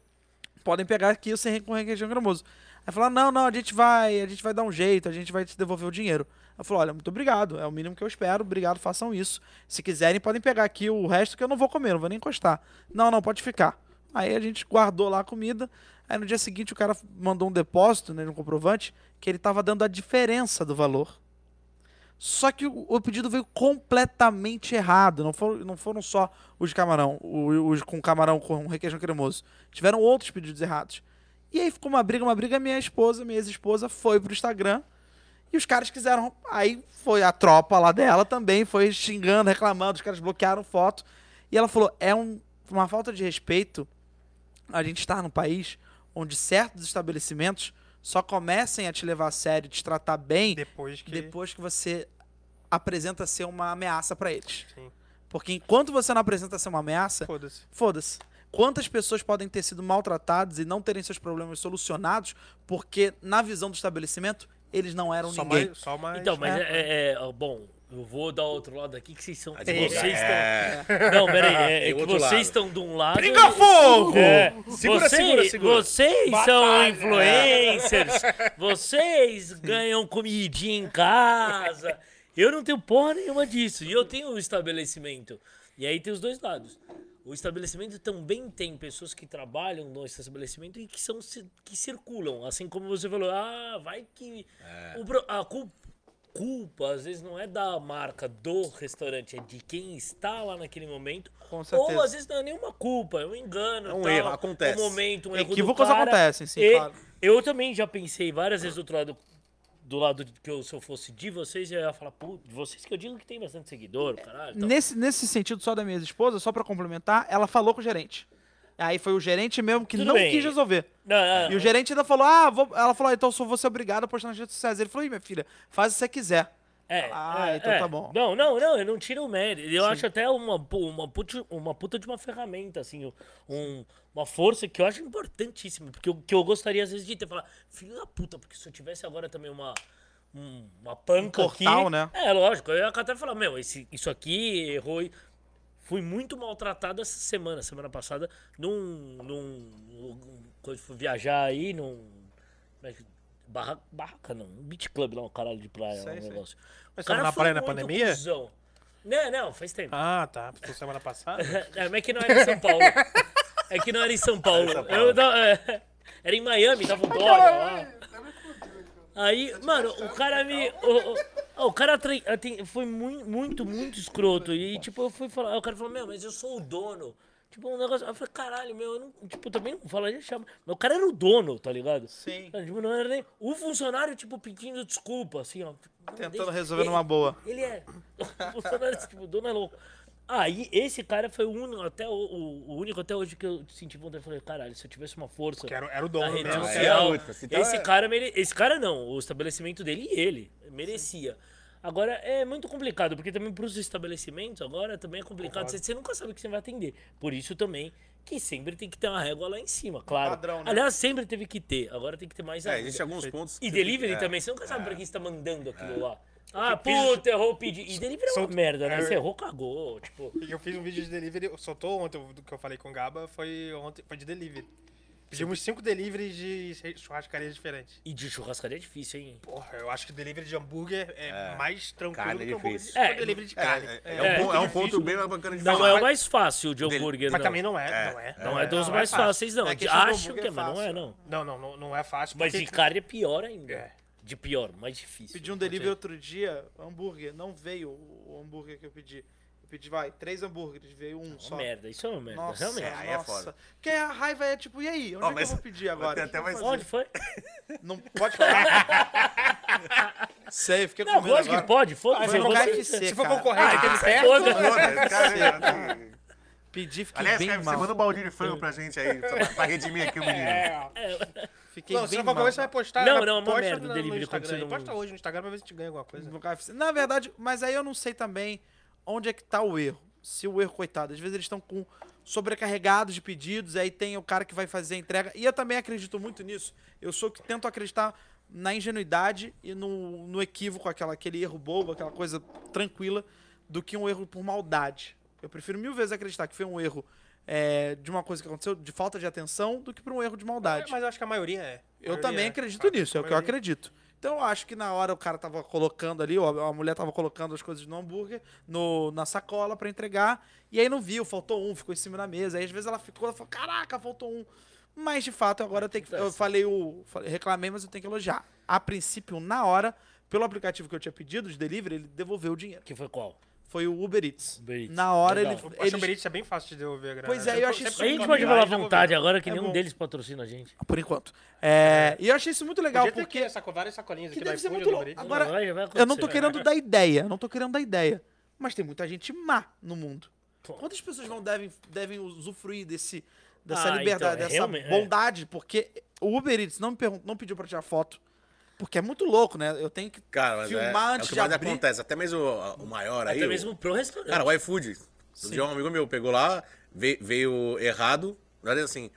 Podem pegar aqui o sem com requeijão cremoso. Aí falou: "Não, não, a gente vai, a gente vai dar um jeito, a gente vai te devolver o dinheiro". Ela falou: "Olha, muito obrigado, é o mínimo que eu espero, obrigado, façam isso. Se quiserem, podem pegar aqui o resto que eu não vou comer, não vou nem encostar". "Não, não, pode ficar". Aí a gente guardou lá a comida. Aí no dia seguinte o cara mandou um depósito, né, um comprovante, que ele tava dando a diferença do valor. Só que o, pedido veio completamente errado. Não foram, não foram só os de camarão, o- os com camarão com requeijão cremoso. Tiveram outros pedidos errados. E aí ficou uma briga, uma briga. Minha esposa, minha ex-esposa, foi pro Instagram. E os caras quiseram. Aí foi a tropa lá dela também, foi xingando, reclamando. Os caras bloquearam foto. E ela falou: é um- uma falta de respeito a gente estar num país onde certos estabelecimentos só comecem a te levar a sério, te tratar bem Depois que... depois que você apresenta ser uma ameaça pra eles. Sim. Porque enquanto você não apresenta ser uma ameaça, Foda-se. foda-se. Quantas pessoas podem ter sido maltratadas e não terem seus problemas solucionados porque, na visão do estabelecimento, eles não eram Só ninguém. mais, só mais... Então, mas É. é, é- é, bom, eu vou dar outro lado aqui que vocês são. Advogado. Vocês É. estão. Não, peraí, é, é que vocês lado. estão de um lado. Pinga fogo! É, Segura, vocês, segura, segura. Vocês são influencers. Vocês ganham comidinha em casa. Eu não tenho porra nenhuma disso. E eu tenho um estabelecimento. E aí tem os dois lados. O estabelecimento também tem pessoas que trabalham no estabelecimento e que são que circulam, assim como você falou. Ah, vai que o pro- a cul- culpa às vezes não é da marca do restaurante, é de quem está lá naquele momento. Com certeza. Ou às vezes não é nenhuma culpa, é um engano. É um tal, erro, acontece. Um momento, um erro do Equívocos cara. acontecem, sim, E claro. Eu também já pensei várias vezes do outro lado, do lado que eu, se eu fosse de vocês, eu ia falar, pô, de vocês que eu digo que tem bastante seguidor, caralho. tal. Nesse, nesse sentido, só da minha esposa, só pra complementar, ela falou com o gerente. Aí foi o gerente mesmo que Tudo não bem. quis resolver. Não, não, E o gerente ainda falou: Ah, vou... ela falou, ah, então eu só vou ser obrigado a postar nas redes sociais. Ele falou: Ih, minha filha, faz o que você quiser. É, Ah, é, então é. tá bom. Não, não, não, eu não tiro o mérito. Eu acho até uma, uma, puta, uma puta de uma ferramenta, assim, um, uma força que eu acho importantíssima. Porque eu, que eu gostaria, às vezes, de ter falar, filho da puta, porque se eu tivesse agora também uma. um- uma panca Um portal, aqui. né? É, lógico. Eu ia até falar, meu, esse, isso aqui errou. e- Fui muito maltratado essa semana, semana passada, num. num. Quando fui viajar aí, num. como é que- Barra, barraca não, um beach club lá, um caralho de praia, Sei, um sei. negócio. Mas O cara na foi praia na pandemia? cuzão. Não, não, faz tempo. Ah, tá. Foi semana passada? É, mas é que não era em São Paulo. É que não era em São Paulo. Eu não- é, era em Miami, tava o Dória lá. Aí, mano, o cara me. O, o, o cara foi muito, muito, muito escroto. E, tipo, eu fui falar. O cara falou, meu, mas eu sou o dono. Tipo, um negócio. Eu falei, caralho, meu, eu não. Tipo, também não falaria chama. Mas o cara era o dono, tá ligado? Sim. Tipo, não era nem. O funcionário, tipo, pedindo desculpa, assim, ó. Tentando Deixa- resolver ele- numa boa. Ele é. O funcionário, tipo, o dono é louco. Aí, esse cara foi o único, até, o, o- único até hoje que eu senti vontade. Eu falei, caralho, se eu tivesse uma força era, era o dono rede mesmo. Ah, é social, muito, assim, então esse é- cara mere... Esse cara não, o estabelecimento dele e ele merecia. Agora, é muito complicado, porque também para os estabelecimentos, agora também é complicado. Você, você nunca sabe o que você vai atender. Por isso também que sempre tem que ter uma régua lá em cima, claro. Padrão, né? Aliás, sempre teve que ter, agora tem que ter mais É, existem alguns pontos. E delivery é. também, você nunca sabe pra quem você tá mandando aquilo lá. Ah, puta, errou o pedido. E delivery é uma Sou- merda, né? é, Você errou, cagou. Tipo, Eu fiz um vídeo de delivery, soltou ontem, do que eu falei com o Gaba, foi ontem, foi de delivery. Pedimos cinco deliveries de churrascarias diferentes. E de churrascaria é difícil, hein? Porra, eu acho que o delivery de hambúrguer é, mais tranquilo Carne do que é o hambúrguer difícil. de É, delivery de É, carne. é, é É, um, ponto- é um ponto bem bacana de Não falar. é o mais fácil de hambúrguer, Mas não. também não é, não é. Não é dos não mais fácil. fáceis, não. É Acho que é, é mas não é, fácil. não. Não, não, não, não é fácil. Mas de carne é pior ainda. É. De pior, mais difícil. Pedi um delivery outro dia, hambúrguer. Não veio o hambúrguer que eu pedi. Eu pedi, vai, três hambúrgueres, veio um Uma só. merda, isso é uma merda, Nossa, realmente. aí é nossa. foda. Porque a raiva é tipo, e aí? Onde Ó, é que mas- eu vou pedir agora? que até mais-? Onde foi? Não pode falar. Sei, fiquei com Não, medo lógico que agora. pode, Ah, foda-se. foi eu no vou- KFC, Se for cara. concorrente, Ah, aquele se perto, foda. Foda, cara. Pedi, fiquei Aliás, bem cara, você mal. manda um baldinho de frango pra gente aí, pra, pra redimir aqui o menino. Fiquei Não, se bem for concorrente, você vai mal. postar. Não, não, é uma posta merda o no- no delivery quando Instagram. você não- Posta hoje no Instagram pra ver se a gente ganha alguma coisa. No KFC. Na verdade, mas aí eu não sei também onde é que tá o erro. Se o erro, coitado, às vezes eles estão com sobrecarregados de pedidos, aí tem o cara que vai fazer a entrega. E eu também acredito muito nisso. Eu sou que tento acreditar na ingenuidade e no, no equívoco, aquela, aquele erro bobo, aquela coisa tranquila, do que um erro por maldade. Eu prefiro mil vezes acreditar que foi um erro é, de uma coisa que aconteceu, de falta de atenção, do que por um erro de maldade. Mas eu acho que a maioria é. A Eu maioria também é. acredito nisso, é o que eu acredito. Então eu acho que na hora o cara tava colocando ali, ou a mulher tava colocando as coisas no hambúrguer, no, na sacola pra entregar, e aí não viu, faltou um, ficou em cima da mesa. Aí às vezes ela ficou, ela falou, caraca, faltou um. Mas de fato agora eu tenho que. Eu falei o. falei- reclamei, mas eu tenho que elogiar. A princípio, na hora, pelo aplicativo que eu tinha pedido de delivery, ele devolveu o dinheiro. Que foi qual? Foi o Uber Eats. Uber Eats. Na hora Legal. ele. Eu acho o Uber Eats é bem fácil de devolver a grana. Pois é, eu achei sempre isso A gente Não, pode não, falar à vontade agora que É nenhum bom. deles patrocina a gente. Por enquanto. É, e eu achei isso muito legal, Podia ter porque. aqui saco- várias sacolinhas Que aqui deve ser muito louco. Agora, Eu não tô acontecer. querendo dar ideia, eu não tô querendo dar ideia. Mas tem muita gente má no mundo. Pô. Quantas pessoas vão devem, devem usufruir desse, dessa Ah, liberdade, então, é dessa é. bondade? Porque o Uber Eats não me não pediu pra tirar foto. Porque é muito louco, né? Eu tenho que Cara, mas é, filmar é antes o que de mais abrir. acontece. Até mesmo o, o maior aí. Até o- mesmo pro restaurante. Cara, o iFood. Um dia um amigo meu pegou lá, veio, veio errado. Na verdade, assim,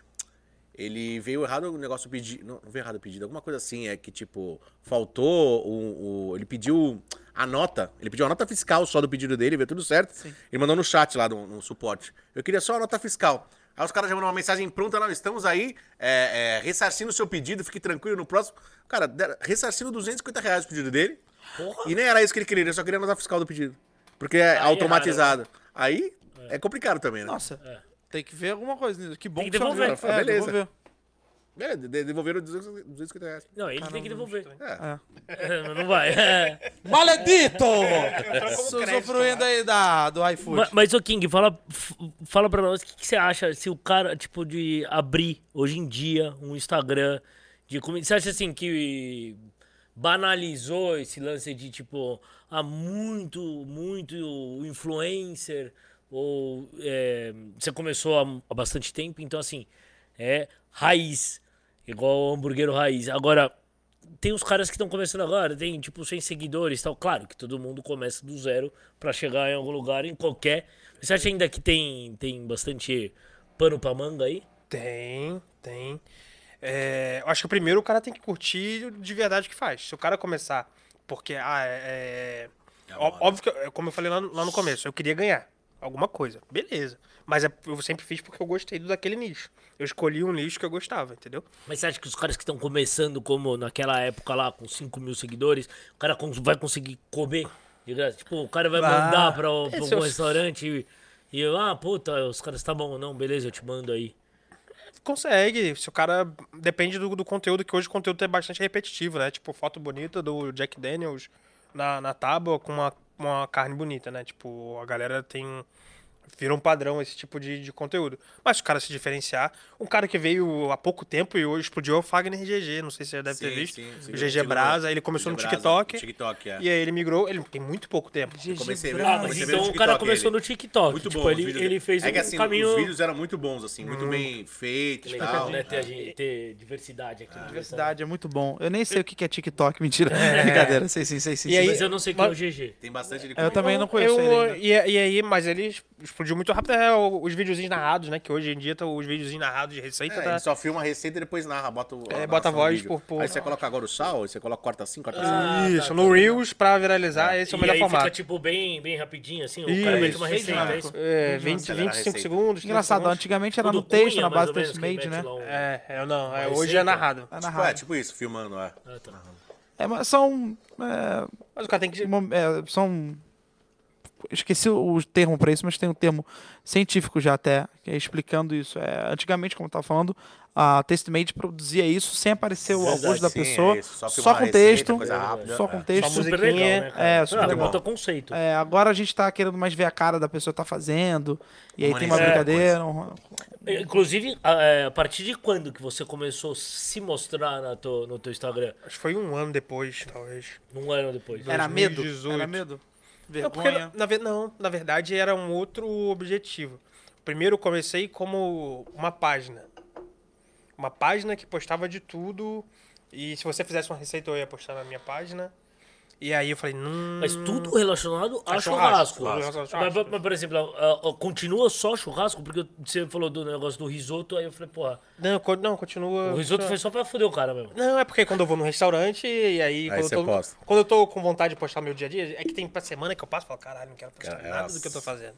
ele veio errado o negócio pedido. Não, não veio errado o pedido, alguma coisa assim. É que, tipo, faltou o. o- ele pediu a nota. Ele pediu a nota fiscal só do pedido dele, veio tudo certo. Ele mandou no chat lá, no, no suporte. Eu queria só a nota fiscal. Aí os caras já mandaram uma mensagem pronta lá, estamos aí, é, é, ressarcindo o seu pedido, fique tranquilo no próximo. Cara, ressarcindo 250 reais o pedido dele. Porra. E nem era isso que ele queria, ele só queria a nota fiscal do pedido. Porque é Aí automatizado. Aí é complicado também, né? Nossa, É. tem que ver alguma coisa nisso. Que bom Tem que você devolver. avisou. É, Beleza. devolver. É, de- de- devolveram 200 250 reais. Não, ele tem que devolver. É. É. não vai. É. Maledito! Usufruindo aí da, do iFood. Ma- Mas, ô King, fala, f- fala pra nós o que, que você acha se o cara, tipo, de abrir hoje em dia um Instagram de comida. Você acha assim que banalizou esse lance de, tipo, há muito, muito influencer? Ou é, você começou há, há bastante tempo, então assim, é raiz, igual o hambúrguer raiz. Agora, tem os caras que estão começando agora, tem tipo 100 seguidores e tal. Claro que todo mundo começa do zero pra chegar em algum lugar, em qualquer. Você acha ainda que tem, tem bastante pano pra manga aí? Tem, tem. É, eu acho que primeiro o cara tem que curtir de verdade o que faz. Se o cara começar, porque, ah, é. é- ó- óbvio que, como eu falei lá no, lá no começo, eu queria ganhar alguma coisa, beleza. Mas é- eu sempre fiz porque eu gostei do daquele nicho. Eu escolhi um nicho que eu gostava, entendeu? Mas você acha que os caras que estão começando, como naquela época lá, com 5 mil seguidores, o cara vai conseguir comer de graça? Tipo, o cara vai mandar pra, Esse algum é o- restaurante e, e eu, ah, puta, os caras tá bom, não, beleza, eu te mando aí. Consegue. Se o cara. Depende do, do conteúdo, que hoje o conteúdo é bastante repetitivo, né? Tipo, foto bonita do Jack Daniels na, na tábua com uma, uma carne bonita, né? Tipo, a galera tem. Vira um padrão esse tipo de, de conteúdo. Mas se o cara se diferenciar. Um cara que veio há pouco tempo e hoje explodiu é o Fagner GG. Não sei se você já deve ter Sim, visto. sim, sim. O GG Brasa. Ele começou no Brasa, TikTok. TikTok, é. E aí ele migrou. Ele tem muito pouco tempo. Comecei a ver, Ah, mas então o cara começou ele. no TikTok. Muito tipo, bom. ele, os vídeos- ele fez é que um assim, caminho. os vídeos eram muito bons, assim, muito Hum. bem feitos e Legal, tal. né? Ter, gente- ter diversidade aqui. no Diversidade é muito bom. Eu nem sei o que é TikTok, mentira. Brincadeira, sei sim, sei sim. E Mas eu não sei o que é o GG. Tem bastante de Eu também não conheço. E, e aí, mas ele explodiu muito rápido é os videozinhos narrados, né? Que hoje em dia tá os videozinhos narrados de receita. É, tá- só filma a receita e depois narra, bota o. É, bota a voz por- por- Aí você coloca agora o sal, aí você coloca corta assim, corta Ah, assim. Isso, tá, no tá. Reels pra viralizar, esse é o e melhor aí formato. fica, tipo, bem, bem rapidinho, assim. O Isso, cara mete isso. uma receita, é isso? É, 20, acelerar a 25 receita. segundos. 30 Engraçado, antigamente era no texto, na base do mete né? lá um- É, é, não, é, hoje é narrado. É Tipo, narrado. é, tipo isso, filmando, é. Ah, tá. É, mas são. é, Mas o cara tem que. É, são. Esqueci o termo para isso, mas tem um termo científico já até, que é explicando isso. É, antigamente, como eu estava falando, a Testmade produzia isso sem aparecer o rosto da sim, pessoa, é só só, com receita, texto, rápida, só é. com Só texto. Super legal, musiquinha, né, cara? é, super outro conceito. É, agora a gente tá querendo mais ver a cara da pessoa que tá fazendo, e aí tem uma brincadeira. um- É, Inclusive, a, é, a partir de quando que você começou a se mostrar na tua- no teu Instagram? Acho que foi um ano depois, talvez. Um ano depois. Era medo? 2018. Era medo? Não, porque, Vergonha. na, não, na verdade era um outro objetivo. Primeiro comecei como uma página. Uma página que postava de tudo. E se você fizesse uma receita, eu ia postar na minha página. E aí eu falei, hum. Mas tudo relacionado a A churrasco. churrasco, a Mas, churrasco. mas, por exemplo, continua só churrasco? Porque você falou do negócio do risoto, aí eu falei, porra, Não, co- não, continua. o risoto foi só pra foder o cara mesmo. Não, é porque quando eu vou no restaurante e aí. quando, você eu tô, posta. quando eu tô com vontade de postar meu dia a dia, é que tem pra semana que eu passo e falo, caralho, não quero postar Cara, nada do que eu tô fazendo.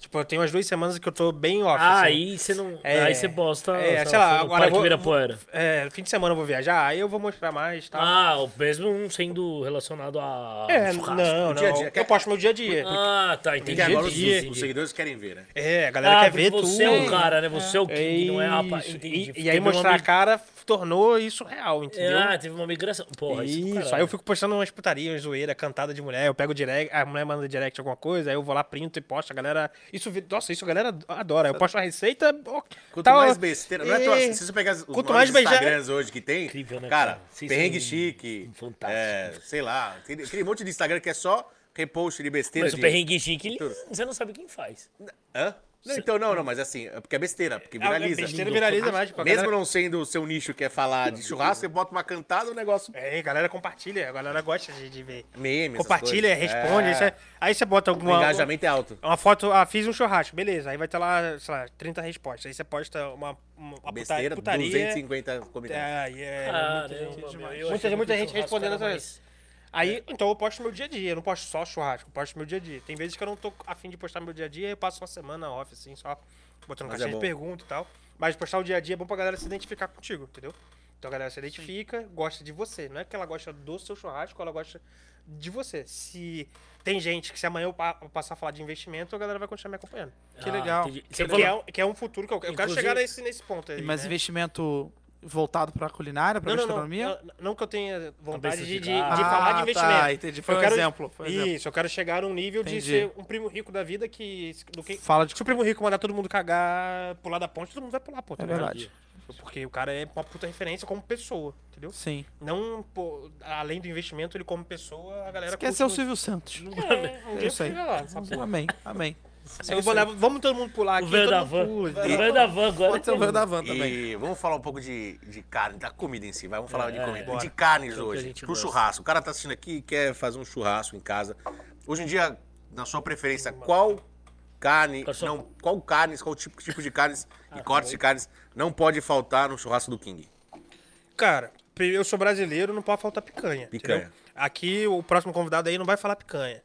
Tipo, eu tenho umas duas semanas que eu tô bem off. Ah, assim. aí você não. É, aí você posta. é, sei lá, foi no agora vou- Ibirapuera. É, fim de semana eu vou viajar, aí eu vou mostrar mais, tá? Ah, o mesmo não sendo relacionado a é, churrasco. não, não. dia a dia. Eu posto meu dia a dia. Ah, tá, entendi. Porque agora os, entendi, os seguidores querem ver, né? É, a galera Ah, quer ver você tudo. é o cara, né? Você é o King, não é a... pa- Isso. Entendi. E, e aí mostrar a cara tornou isso real, entendeu? Ah, teve uma migração. Porra, isso, é Isso, aí eu fico postando umas putarias, zoeira, cantada de mulher, eu pego direct, a mulher manda direct alguma coisa, aí eu vou lá, printo e posto, a galera... Isso, vi- nossa, isso a galera adora, eu posto uma receita... Quanto tá- mais besteira. Não é tua, É. se você pegar os Quanto mais beijar- Instagrams hoje que tem, Incrível, né, cara, cara? Perrengue chique, fantásticos. é, sei lá, tem aquele monte de Instagram que é só repost de besteira. Mas o de... perrengue chique, ele- você não sabe quem faz. Hã? Não, então, não, não, mas assim, é porque é besteira, porque Ah, viraliza. besteira viraliza mais, Mesmo galera- não sendo o seu nicho que é falar de churrasco, você bota uma cantada, o negócio É, a galera compartilha, a galera gosta de, de ver. meme, essas Compartilha, responde, É, é- aí você bota O alguma... engajamento é alto. Uma foto, ah, fiz um churrasco, beleza. Aí vai ter lá, sei lá, 30 respostas. Aí você posta uma, uma, Besteira, putaria. 250 comentários. Aí é. Caramba, muita gente- muita, muita gente respondendo Aí, então eu posto meu dia a dia. Eu não posto só churrasco, eu posto meu dia a dia. Tem vezes que eu não tô afim de postar meu dia a dia, eu passo uma semana off, assim, só botando Mas caixinha é de pergunta e tal. Mas postar o dia a dia é bom pra galera se identificar contigo, entendeu? Então a galera se identifica, gosta de você. Não é que ela gosta do seu churrasco, ela gosta de você. Se tem gente que se amanhã eu pa- eu passar a falar de investimento, a galera vai continuar me acompanhando. Que legal. Ah. Você Que, é, um- que é um futuro que eu, eu quero chegar nesse, nesse ponto aí. Mas né? investimento voltado pra culinária, pra Não, não, não, gastronomia? não. Não que eu tenha vontade de, de de, gato. falar de Ah, investimento. tá, entendi. Foi Eu um quero- exemplo, foi um exemplo. Isso, eu quero chegar num nível Entendi. de ser um primo rico da vida que. Do que Fala de se o primo rico mandar todo mundo cagar, pular da ponte, todo mundo vai pular, pô. tá É verdade. Porque o cara é uma puta referência como pessoa, entendeu? Sim. Não, pô, além do investimento, ele como pessoa, a galera Quer curte ser o. Silvio Santos. É, um É dia isso aí. chega lá. Amém, amém. Eu vou levar- vamos todo mundo pular O aqui, velho todo da mundo van. pula, O velho da van agora. Pode ser o velho da van também. E vamos falar um pouco de, de carne, da comida em si. Vai, vamos falar de É, comida. bora. De carnes é o hoje. Pro gosta. churrasco. O cara tá assistindo aqui e quer fazer um churrasco em casa. Hoje em dia, na sua preferência, qual carne, não, qual carnes, qual tipo, tipo de carnes Ah, e cortes de carnes não pode faltar no churrasco do King? Cara, eu sou brasileiro, não pode faltar picanha. Picanha. entendeu? Aqui, o próximo convidado aí não vai falar picanha.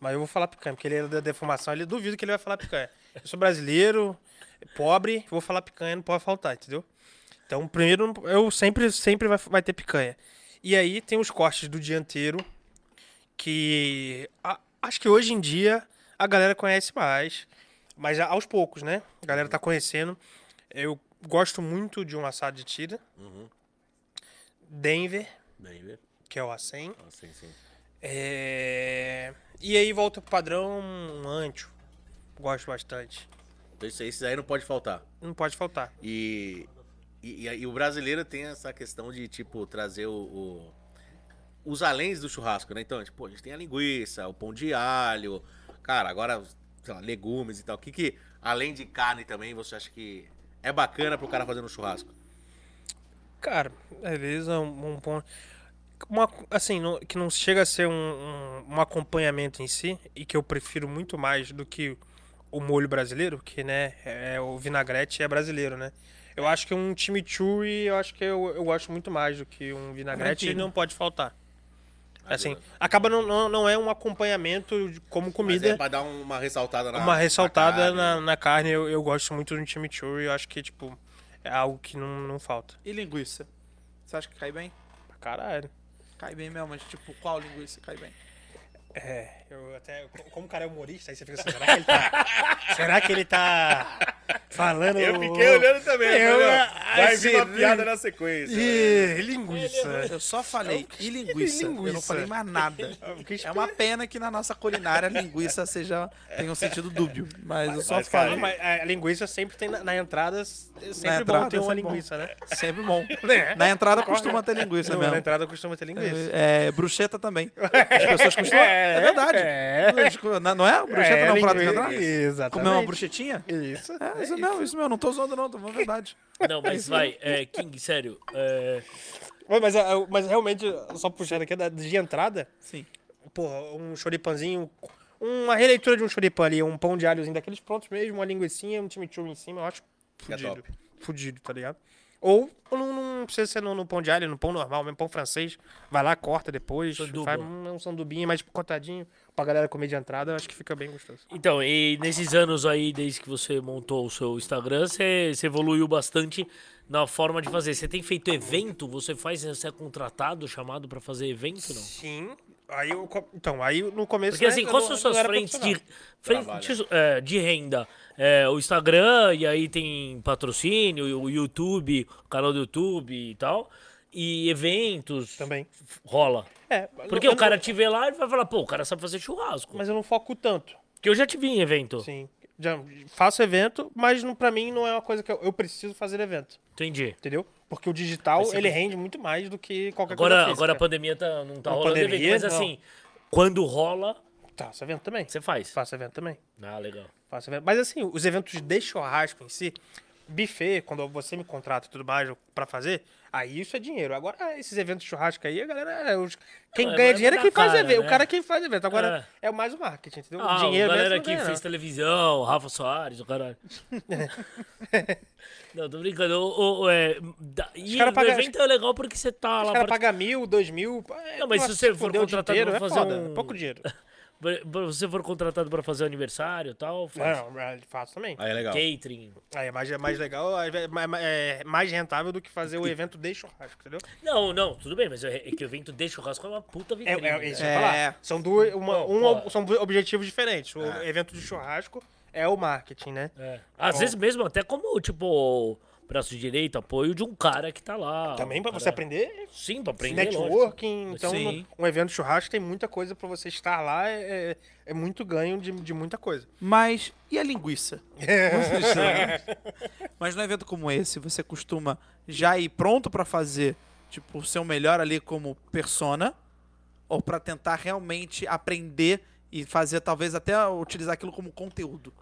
Mas eu vou falar picanha, porque ele é da deformação, ele duvido que ele vai falar picanha. Eu sou brasileiro, pobre, vou falar picanha, não pode faltar, entendeu? Então, primeiro, eu sempre, sempre vai, vai ter picanha. E aí tem os cortes do dianteiro, que a- acho que hoje em dia a galera conhece mais, mas aos poucos, né? A galera tá conhecendo. Eu gosto muito de um assado de tira. Denver, Bem, vê? que é o A100. Ah, sim, sim. É, E aí volta pro padrão um ancho. Gosto bastante. Então, isso aí- esses aí não pode faltar. Não pode faltar. E, e, e- o brasileiro tem essa questão de, tipo, trazer o, o- os aléns do churrasco, né? Então, tipo, a gente tem a linguiça, o pão de alho, cara, agora, sei lá, legumes e tal. O que que, além de carne também, você acha que é bacana pro cara fazer no churrasco? Cara, beleza, um, um ponto. Uma, assim, não- que não chega a ser um, um, um acompanhamento em si, e que eu prefiro muito mais do que o molho brasileiro, que, né, é, o vinagrete é brasileiro, né? Eu acho que um chimichurri, eu acho que eu, eu gosto muito mais do que um vinagrete e não pode faltar. Assim, acaba não, não, não é um acompanhamento como Mas comida, é pra dar uma ressaltada na uma ressaltada carne. na, na carne. Eu, eu gosto muito do chimichurri, eu acho que, tipo, é algo que não, não falta. E linguiça? Você acha que cai bem? Pra caralho. Cai bem mesmo, mas tipo, qual linguiça cai bem? É, eu até. Como o cara é humorista, aí você fica assim, será que ele tá. será que ele tá falando. Eu fiquei olhando também. Eu, falei, ó, vai vir uma piada na sequência. Ih, linguiça. Eu só falei e linguiça. Eu não linguiça. falei mais nada. É uma pena que na nossa culinária a linguiça seja tenha um sentido dúbio, mas eu só mas, cara, falei. Mas a linguiça sempre tem na, na entrada. é Sempre Na bom entrada, ter uma sempre bom. linguiça, né? Sempre bom. É. Na entrada costuma ter linguiça Não, mesmo. na entrada costuma ter linguiça. É, bruxeta também. As pessoas costumam. É, verdade. É. Não- Não é? Bruxeta não é prato de linguiça, entrada? Exatamente. Comer uma bruxetinha? Isso. É, isso mesmo, isso mesmo. Não tô zoando, não, tô falando a verdade. Não, mas vai, é, King, sério. é, Mas, mas, é, mas realmente, só puxando aqui, de entrada, Sim. porra, um choripanzinho, uma releitura de um choripan ali, um pão de alhozinho daqueles prontos mesmo, uma linguicinha, um chimichurri em cima, eu acho É fudido. top. fudido, tá ligado? Ou não, não precisa ser no, no pão de alho, no pão normal, mesmo pão francês. Vai lá, corta depois, Sanduba. faz um, um sandubinho mais cortadinho pra galera comer de entrada, eu acho que fica bem gostoso. Então, e nesses anos aí, desde que você montou o seu Instagram, você, você evoluiu bastante na forma de fazer. Você tem feito evento? Você faz, você é contratado, chamado pra fazer evento, não? Sim. Aí eu, então, aí no começo. Porque né, assim, quais são suas frentes de, frentes, é, de renda? É, o Instagram, e aí tem patrocínio, o YouTube, o canal do YouTube e tal. E eventos. Também. Rola. É, Porque eu o cara não- te vê lá e vai falar, pô, o cara sabe fazer churrasco. Mas eu não foco tanto. Porque eu já te vi em evento. Sim. Já faço evento, mas não, pra mim não é uma coisa que eu, eu preciso fazer evento. Entendi. Entendeu? Porque o digital, ele rende muito mais do que qualquer Agora, coisa física. agora a pandemia tá, não tá A rolando pandemia, evento, mas não. assim, quando rola, Faço evento também. você faz. Faço evento também. Ah, legal. Faço evento. Mas assim, os eventos de churrasco em si, buffet, quando você me contrata e tudo mais pra fazer, aí isso é dinheiro. Agora, esses eventos de churrasco aí, a galera. é os- Quem Não, é ganha dinheiro é quem faz cara, evento. né? O cara é quem faz evento. Agora é, mais o marketing, entendeu? Ah, o dinheiro a galera que fez não. televisão, Rafa Soares, o caralho. não, tô brincando. O, o, é, da- e o pagam- evento é legal porque você tá Os lá caras pra, pagam mil, dois mil. é, Não, mas se você for contratado inteiro, pra é fazer foda, um- é pouco dinheiro. você for contratado pra fazer aniversário e tal, faz. Não, é, faço também. Aí é legal. Catering. Aí é mais, é mais legal, é mais, é mais rentável do que fazer o evento de churrasco, entendeu? Não, não, tudo bem, mas é é que o evento de churrasco é uma puta É, vitrine. é, né? isso que eu ia É. falar. São, duas, uma, um, pô. são objetivos diferentes. O evento de churrasco é o marketing, né? É. Às vezes mesmo até como, tipo, braço direito, apoio de um cara que tá lá. Também pra um você cara- aprender Sim, pra aprender. lógico. networking. Então, Sim. um evento de churrasco tem muita coisa pra você estar lá. É, é muito ganho de, de muita coisa. Mas e a linguiça? Mas num evento como esse, você costuma já ir pronto pra fazer, tipo, o seu melhor ali como persona? Ou pra tentar realmente aprender e fazer, talvez até utilizar aquilo como conteúdo?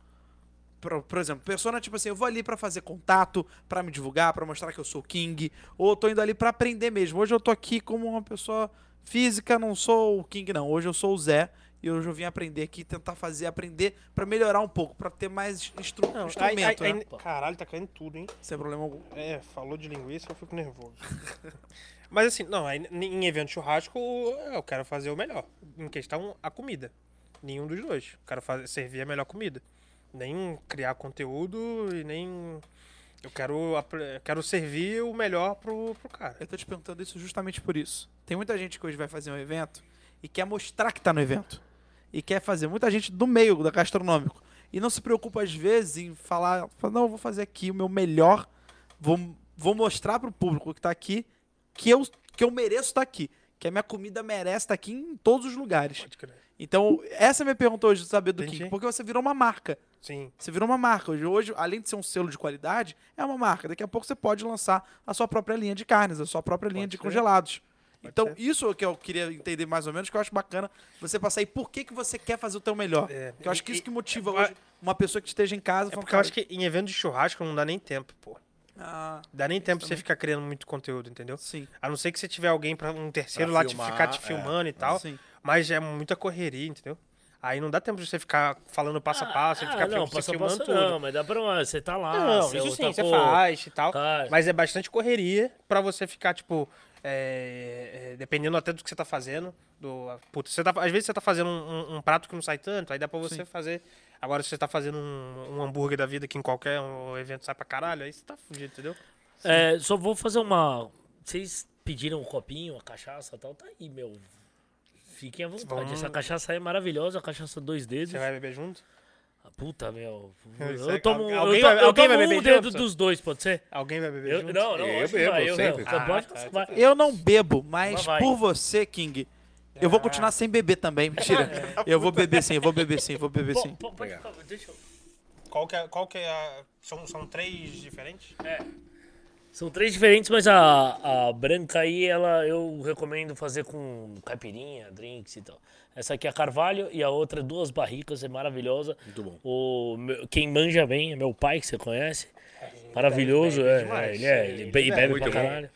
Por, por exemplo, persona, tipo assim, eu vou ali pra fazer contato, pra me divulgar, pra mostrar que eu sou king, ou eu tô indo ali pra aprender mesmo. Hoje eu tô aqui como uma pessoa física, não sou o king, não. Hoje eu sou o Zé. E hoje eu vim aprender aqui, tentar fazer, aprender pra melhorar um pouco, pra ter mais instru Não, instrumento, né? caralho, tá caindo tudo, hein? Sem problema algum. É, falou de linguiça, eu fico nervoso. Mas assim, não, em evento churrasco, eu quero fazer o melhor. Em questão, a comida. Nenhum dos dois. Eu quero fazer, servir a melhor comida. Nem criar conteúdo e nem. Eu quero, quero servir o melhor pro, pro cara. Eu tô te perguntando isso justamente por isso. Tem muita gente que hoje vai fazer um evento e quer mostrar que tá no evento. E quer fazer. Muita gente do meio da gastronômico. E não se preocupa, às vezes, em falar, fala, não, eu vou fazer aqui o meu melhor. Vou, vou mostrar pro público que tá aqui que eu, que eu mereço estar aqui. Que a minha comida merece estar aqui em todos os lugares. Pode crer. Então, essa é a minha pergunta hoje saber do Entendi. King. Porque você virou uma marca. Sim. Você virou uma marca. Hoje, hoje, além de ser um selo de qualidade, é uma marca. Daqui a pouco você pode lançar a sua própria linha de carnes, a sua própria linha Pode de ser. congelados. então, ser. isso é que eu queria entender mais ou menos, que eu acho bacana você passar aí por que, que você quer fazer o teu melhor. É, que eu acho que isso que motiva e- hoje uma pessoa que esteja em casa. É porque eu acho "Cara, que em evento de churrasco não dá nem tempo, pô. Ah, Dá nem tempo pra você ficar criando muito conteúdo, entendeu? sim. A não ser que você tiver alguém para um terceiro Pra lá te filmar, ficar te é. filmando e tal. Sim. Mas é muita correria, entendeu? Aí não dá tempo de você ficar falando passo a passo, e Ah, ficar não, passo a passo tudo. não, mas dá pra uma, você tá lá, Não, você isso sim, tá, você pô, faz e tal. cara. Mas é bastante correria pra você ficar, tipo, é, é, dependendo até do que você tá fazendo. Do, putz, você tá, às vezes você tá fazendo um, um- um prato que não sai tanto, aí dá pra você fazer. Agora, se você tá fazendo um, um hambúrguer da vida que em qualquer um evento sai pra caralho, aí você tá fudido, entendeu? É, só vou fazer uma. Vocês pediram um copinho, a cachaça e tal, tá aí, meu. Fiquem à vontade. Vamos- Essa cachaça aí é maravilhosa, a cachaça dois dedos. Você vai beber junto? Ah, Puta, meu. Eu é- tomo, al- eu alguém to- vai- eu alguém tomo vai um beber dedo junto? dos dois, pode ser? Alguém vai beber Eu, junto? não, não, Eu bebo, vai, eu, sempre. Você Ah, pode, tá, tá, tá. Eu não bebo, mas por você, King, eu vou continuar sem beber também. Mentira. Eu vou beber sim, eu vou beber sim, eu vou beber sim. pô, pode deixa eu... Qual que é, qual que é a... São, são três diferentes? São três diferentes, mas a, a branca aí, ela eu recomendo fazer com caipirinha, drinks e tal. Essa aqui é a Carvalho e a outra é duas barricas, é maravilhosa. Muito bom. O meu- quem manja bem é meu pai, que você conhece. Maravilhoso, é, é, ele é, ele be- bebe pra bom.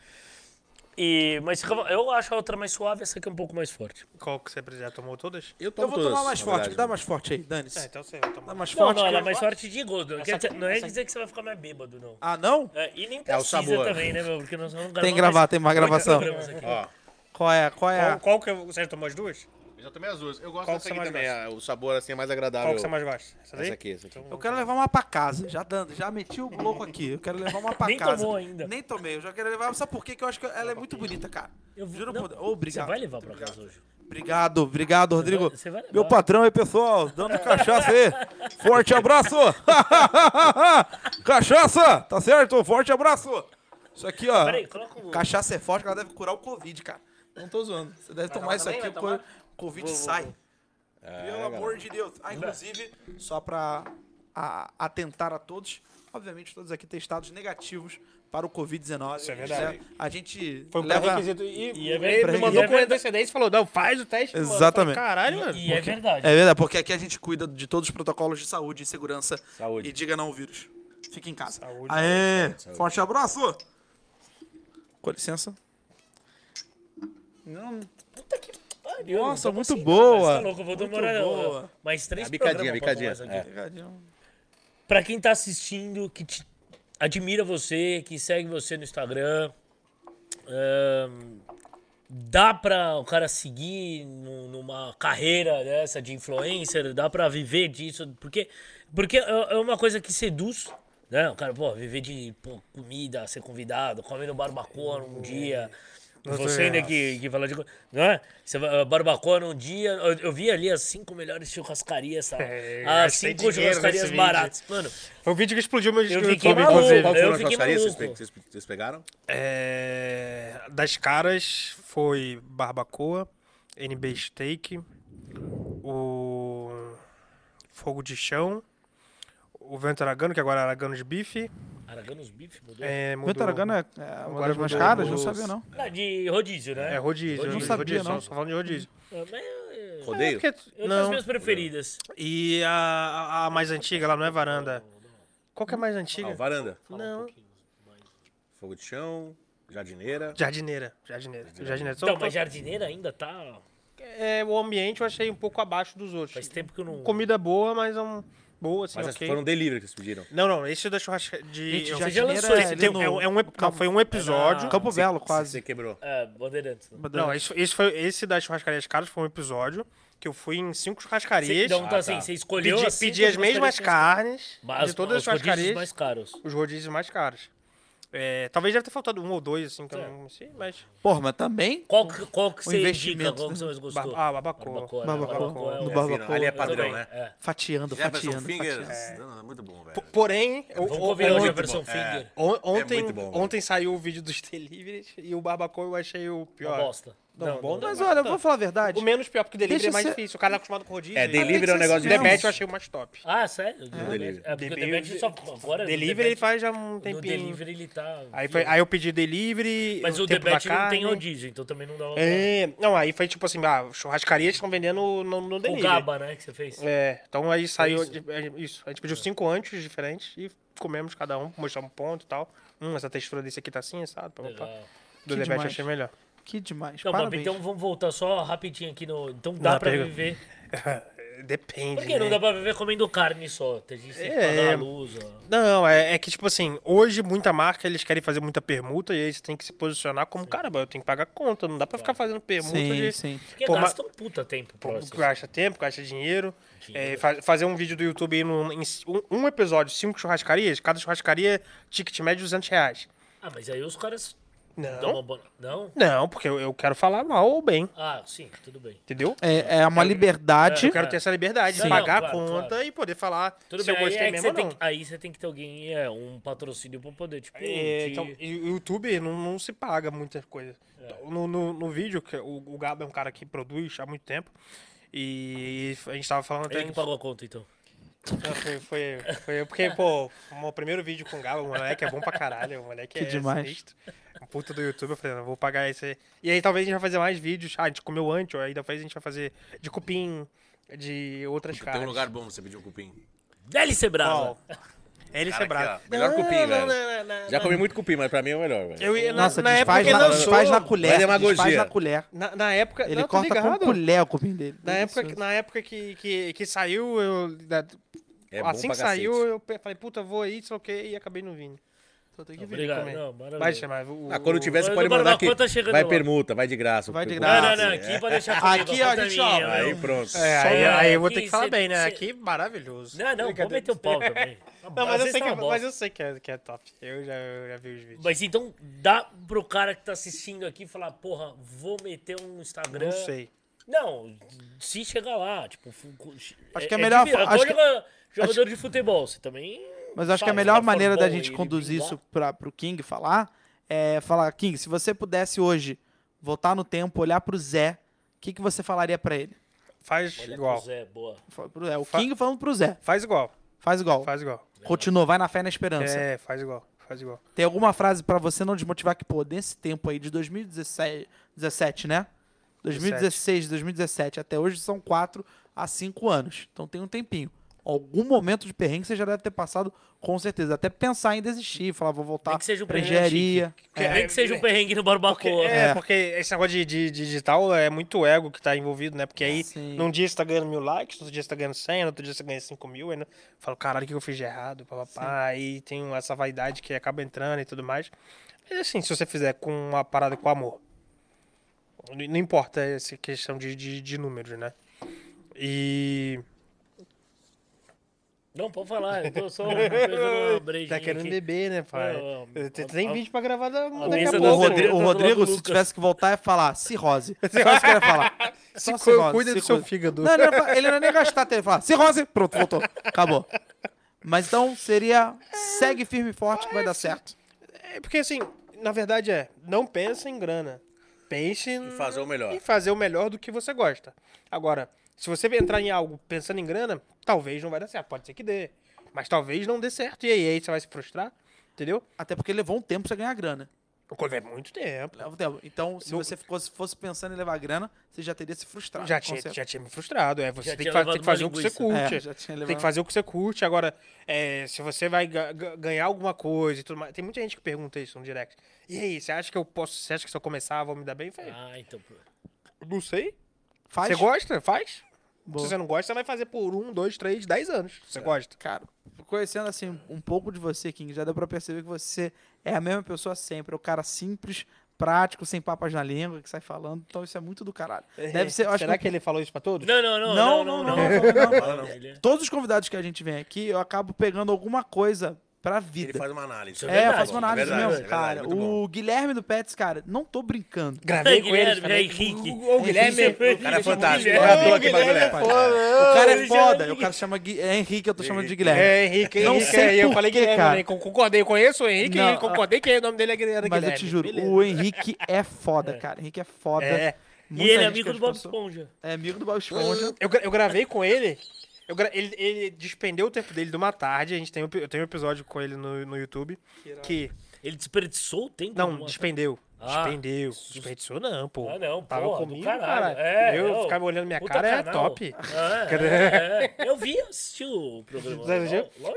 E, mas eu acho a outra mais suave, essa aqui é um pouco mais forte. Qual que você já tomou todas? Eu Eu tomo vou todas, tomar mais forte, verdade. dá mais forte aí, É, dane-se. então você vai tomar. Dá mais Não, forte. não, ela é que- mais forte de. Não, quer dizer, não é essa- dizer que você vai ficar mais bêbado, não. Ah, não? É, e nem É o precisa sabor. também, né, meu? Porque nós vamos Tem que gravar, tem mais gravação. aqui. Ó, Qual é? Qual é? Qual, a- qual que você já tomou as duas? Eu já tomei as duas. Eu gosto Qual dessa que aqui você mais também. a- O sabor assim é mais agradável. Qual que você mais gosta? Essa daí? Essa aqui, essa aqui. Eu quero levar uma pra casa. Já dando, já meti o bloco aqui. Eu quero levar uma pra Nem casa. tomou ainda. Nem tomei. Eu já quero levar. Sabe por quê? Que eu acho que ela é muito bonita, cara. Eu vou- Juro não, por Deus. Ô, Você obrigado. vai levar pra casa hoje. Obrigado, obrigado, Rodrigo. vai- você vai levar. Meu patrão aí, pessoal. Dando cachaça aí. Forte abraço. cachaça, tá certo? Forte abraço. Isso aqui, ó. Peraí, coloca o... Cachaça é forte, ela deve curar o Covid, cara. Não tô zoando. Você deve tomar isso aqui, Vai o tomar? co- Covid sai. Pelo amor de Deus. Ah, inclusive, só pra a- atentar a todos, obviamente todos aqui testados negativos para o Covid-19. Isso é verdade. né? A gente Foi um leva... pré-requisito. E, E é ele verdade. E mandou é com verdade. antecedência e falou, não, faz o teste. falei, Exatamente. Caralho, mano. E é verdade. É verdade, porque aqui a gente cuida de todos os protocolos de saúde e segurança. Saúde. E diga não ao vírus. Fique em casa. Saúde, Aê! saúde. Forte abraço! Com licença. Não, Puta que pariu. Nossa, não muito assim, boa. Tá louco, eu vou Muito demorar boa. mais três A bicadinha, programas pra bicadinha, aqui. é. Pra quem tá assistindo, que te- admira você, que segue você no Instagram, dá pra o cara seguir nu- numa carreira dessa de influencer? Dá pra viver disso? Porque, porque é é uma coisa que seduz, né? O cara, pô, viver de pô, comida, ser convidado, comendo barbacoa num dia. Você ainda que, que fala de. Não é? Você vai, barbacoa num dia. Eu, eu vi ali as cinco melhores churrascarias, sabe? É, as gastei cinco churrascarias baratas. Mano, Foi o vídeo que explodiu meu Eu YouTube, fiquei maluco. inclusive. Qual eu foram as churrascarias que vocês- vocês pegaram? É, das caras foi Barbacoa, NB Steak, o Fogo de Chão, o Vento Aragano, que agora é Aragano de Bife. Araganos Beef mudou? É, mudou- Vento Aragano é, é uma Agora das mais caras? Não sabia, não. Ah, de rodízio, né? É rodízio. Não rodízio, sabia, rodízio, não. Só, só falando de rodízio. Ah, mas eu- Rodeio? Porque- eu tenho as não. minhas preferidas. E a, a- mais antiga, ela não é varanda. Qual que é a mais Ah, antiga? o varanda. Não. Fogo de chão, jardineira. Jardineira. Jardineira. Jardineira. Só- Então, mas jardineira ainda tá. é, o ambiente eu achei um pouco abaixo dos outros. Faz tempo que eu não. Comida boa, mas é um. Boa, assim, Mas essas ok. foram delivery que vocês pediram. Não, não, esse da churrasca de. Gente, eu- já lançou é esse tem- no é um- é um ep- não, foi um episódio. Campo Belo, quase. Você quebrou. É, Bandeirantes. né? Não, esse, esse, foi, esse das churrascarias caras foi um episódio que eu fui em cinco churrascarias. Então, tá Ah, assim, tá. você escolheu. pedi, as pedi as mesmas churrascarias carnes Mas de todas as os rodízios churrascarias. mais caros. Os rodízios mais caros. É, talvez deve ter faltado um ou dois, assim, que eu Certo. não sei, mas. Porra, mas também Qual que, qual que O você indica? investimento, Qual que você mais gostou? Ah, barbacoa. Barbacoa. né? Barbacoa. Barbacoa é No o- É fino, Ali é padrão, né? é. fatiando, fatiando, Fingers. fatiando. Não, é muito bom, velho. Porém, o- Vamos o- convidar hoje a ontem, versão finger. on- ontem, muito bom, velho. ontem saiu o vídeo dos deliveries e o barbacoa eu achei o Uma pior. bosta. Não, bom não. Mas olha, eu vou falar a verdade. O menos pior, porque delivery Deixa é mais ser- difícil. O cara é acostumado com rodízio. É, e- delivery é um negócio O Debete difícil. eu achei o mais top. Ah, sério? delivery. É porque o Delivery- Debete só. Agora, no Delivery ele faz já um No tempinho. delivery ele tá. Aí, foi- aí eu pedi delivery. Mas o Debete não tem rodízio, então também não dá pra... É, não, aí foi tipo assim, ah, churrascarias estão vendendo no, no O delivery. Gaba, né, que você fez. É, então aí saiu isso? de- é, isso. A gente pediu cinco antes diferentes e comemos cada um, mostramos um ponto e tal. Hum, essa textura desse aqui tá assim, sabe? Do debate eu achei melhor. Que demais. Não, mas Parabéns. então vamos voltar só rapidinho aqui no. Então dá pega. viver. Depende. Por que não né? dá pra viver comendo carne só? Tem gente que tem que É. pagar a luz, ó. Não, é, é que, tipo assim, hoje muita marca, eles querem fazer muita permuta e aí você tem que se posicionar como, caramba, eu tenho que pagar conta, não dá pra ficar fazendo permuta Sim, de... sim. Porque Pô, gasta um puta tempo Pô, próximo. Gasta tempo, gasta dinheiro. Dinheiro. É, fa- fazer um vídeo do YouTube aí num- em um, um episódio, cinco churrascarias, cada churrascaria, ticket médio 200 reais. Ah, mas aí os caras Não, uma boa... Não? não, porque eu, eu quero falar mal ou bem, Ah, sim, tudo bem. entendeu? É, é uma liberdade. Eu quero ter essa liberdade de pagar não, a claro, conta claro. e poder falar Tudo se bem, eu aí, gostei é mesmo você ou tem não. que, aí você tem que ter alguém, é, um patrocínio pra poder, tipo... É, te- então, e o YouTube não, não se paga muitas coisas. É. No, no, no vídeo, que o, o Gabo é um cara que produz há muito tempo. E a gente tava falando até. Ele que pagou a conta, então. Não, Foi, foi, foi porque, pô, o meu primeiro vídeo com o Gabo, o moleque é bom pra caralho. O moleque Que é demais. sinistro. Um puta do YouTube, eu falei, não, vou pagar esse aí. E aí talvez a gente vai fazer mais vídeos. Ah, a gente comeu antes, aí talvez a gente vai fazer de cupim, de outras Tem carnes. um lugar bom pra você pedir um cupim. Délice Brava. Ó, Ele Cara, aqui, ó, melhor cupim, velho. Já comi muito cupim, mas pra mim é o melhor, velho. Eu ia, na, Nossa, na época desfaz, que na, lançou, desfaz na colher. Vai demagogia. Desfaz na colher. Na, na época. Ele não, tô corta com colher o cupim dele. Na época, Delicioso. na época que, que, que saiu, eu. da- É assim que saiu, eu falei, puta, vou aí, sei o que, e acabei não vindo. Só tem que vir Obrigado. comer. Não, maravilha. Vai chamar. O, Ah, quando tiver, você pode mandar aqui. Conta chegando Vai lá. permuta, vai de graça. Vai de permuta. Não, graça. não, não. Aqui pode deixar comigo. Aqui, ó, conta a gente, minha, ó, meu. Aí pronto. É, Só aí, aí eu vou ter que falar cê- bem, né? cê- Aqui, maravilhoso. Não, não, vou meter o pau também. Não, mas eu, sei tá que, bosta. mas eu sei que é, que é top. Eu já, eu já vi os vídeos. Mas então dá pro cara que tá assistindo aqui falar, porra, vou meter um Instagram. Não sei. Não, se chegar lá, tipo. fu- cu- Acho que é melhor fa- É acho que- joga- jogador de futebol, você também. Mas eu acho que a melhor maneira da gente conduzir isso para pro King falar é falar, King, se você pudesse hoje voltar no tempo, olhar pro Zé, o que, que você falaria pra ele? Faz Olha, igual. Zé, boa. Pro Zé. O Fa- King falando pro Zé. Faz igual. Faz igual. Faz igual. Continua, vai na fé e na esperança. É, faz igual. Faz igual. Tem alguma frase pra você não desmotivar que, pô, nesse tempo aí de 2017, 17, né? 2016, 2017 até hoje são 4 a 5 anos. Então tem um tempinho. Algum momento de perrengue você já deve ter passado, com certeza. Até pensar em desistir, falar, vou voltar Nem que seja um pra perrengue engenharia. Que- Nem que seja um perrengue no barbacoa. É, É. porque esse negócio de, de- de digital é muito ego que tá envolvido, né? Porque aí, Sim. num dia você tá ganhando mil likes, no outro dia você tá ganhando 100, no outro dia você ganha 5 mil, aí né? fala, caralho, o que eu fiz de errado, papapá, aí tem essa vaidade que acaba entrando e tudo mais. Mas assim, se você fizer com uma parada com amor, não não importa essa questão de, de, de números, né? E Não, pode falar. Eu tô só pegando uma brejinha tá querendo aqui. beber, né, pai? Não, não. Tem, tem vídeo pra gravar da, daqui a O, pouco. O do Rodrigo, lado do se tivesse que voltar, ia falar cirrose. Só isso que ele ia falar. Se Só cirrose, cuida do seu fígado. Não, ele, não ia fa- ele não ia nem gastar até ele falar cirrose. Pronto, voltou. Acabou. Mas então seria segue firme e forte que vai dar certo. É porque assim, na verdade é, não pensa em grana. Pense E fazer o melhor. em fazer o melhor do que você gosta. Agora, se você entrar em algo pensando em grana, talvez não vai dar certo. Pode ser que dê. Mas talvez não dê certo. E aí, aí você vai se frustrar. Entendeu? Até porque levou um tempo pra você ganhar grana. É muito tempo. Leva um tempo. Então, se No- você fosse, fosse pensando em levar grana, você já teria se frustrado. Já tinha, já tinha me frustrado. É, você tem que, fa- tem que fazer o que você linguiça. curte. É, já tinha Tem levado. que fazer o que você curte. Agora, é, se você vai ga- ga- ganhar alguma coisa e tudo mais. Tem muita gente que pergunta isso no direct. E aí, você acha que eu posso. Você acha que se eu começar, vou me dar bem? Falei, Ah, então. não sei. Faz. Você gosta? Faz. Boa. Se você não gosta, você vai fazer por um, dois, três, dez anos. Você gosta. Cara, conhecendo assim um pouco de você, King, já deu pra perceber que você é a mesma pessoa sempre. É o cara simples, prático, sem papas na língua, que sai falando. Então isso é muito do caralho. Deve ser, eu acho Será que, que ele falou isso pra todos? Não, não, não. Não, Não, não, não. não, não, não, não. Ele é- todos os convidados que a gente vem aqui, eu acabo pegando alguma coisa pra Ele vida. faz uma análise. Isso É, verdade, eu faço uma análise verdade, mesmo, é verdade, cara. o Guilherme do Pets, cara, não tô brincando. Gravei com ele também. Henrique. O, o Guilherme. Henrique. O cara é fantástico. Guilherme. Não é o é. É cara é ele foda. O cara chama Gui... é Henrique, eu tô chamando de Guilherme. É, Henrique, Não Henrique sei. Eu por falei Guilherme, cara. Con- concordei, eu conheço o Henrique Não, e concordei que o nome dele é Guilherme. Mas eu te juro, Beleza. o Henrique é foda, cara. Henrique é foda. É. E ele é amigo do Bob Esponja. É amigo do Bob Esponja. Eu, eu gravei com ele. Eu gra- ele, ele despendeu o tempo dele de uma tarde. A gente tem um, eu tenho um episódio com ele no, no YouTube. Que. Ele desperdiçou o tempo. Não, despendeu. Ah. Despendeu. Desperdiçou, não, pô. Ah, não, Tava porra, comigo, cara. É, eu não. ficar me olhando minha cara é canal. top. É, é, é. Eu vi, assisti o programa.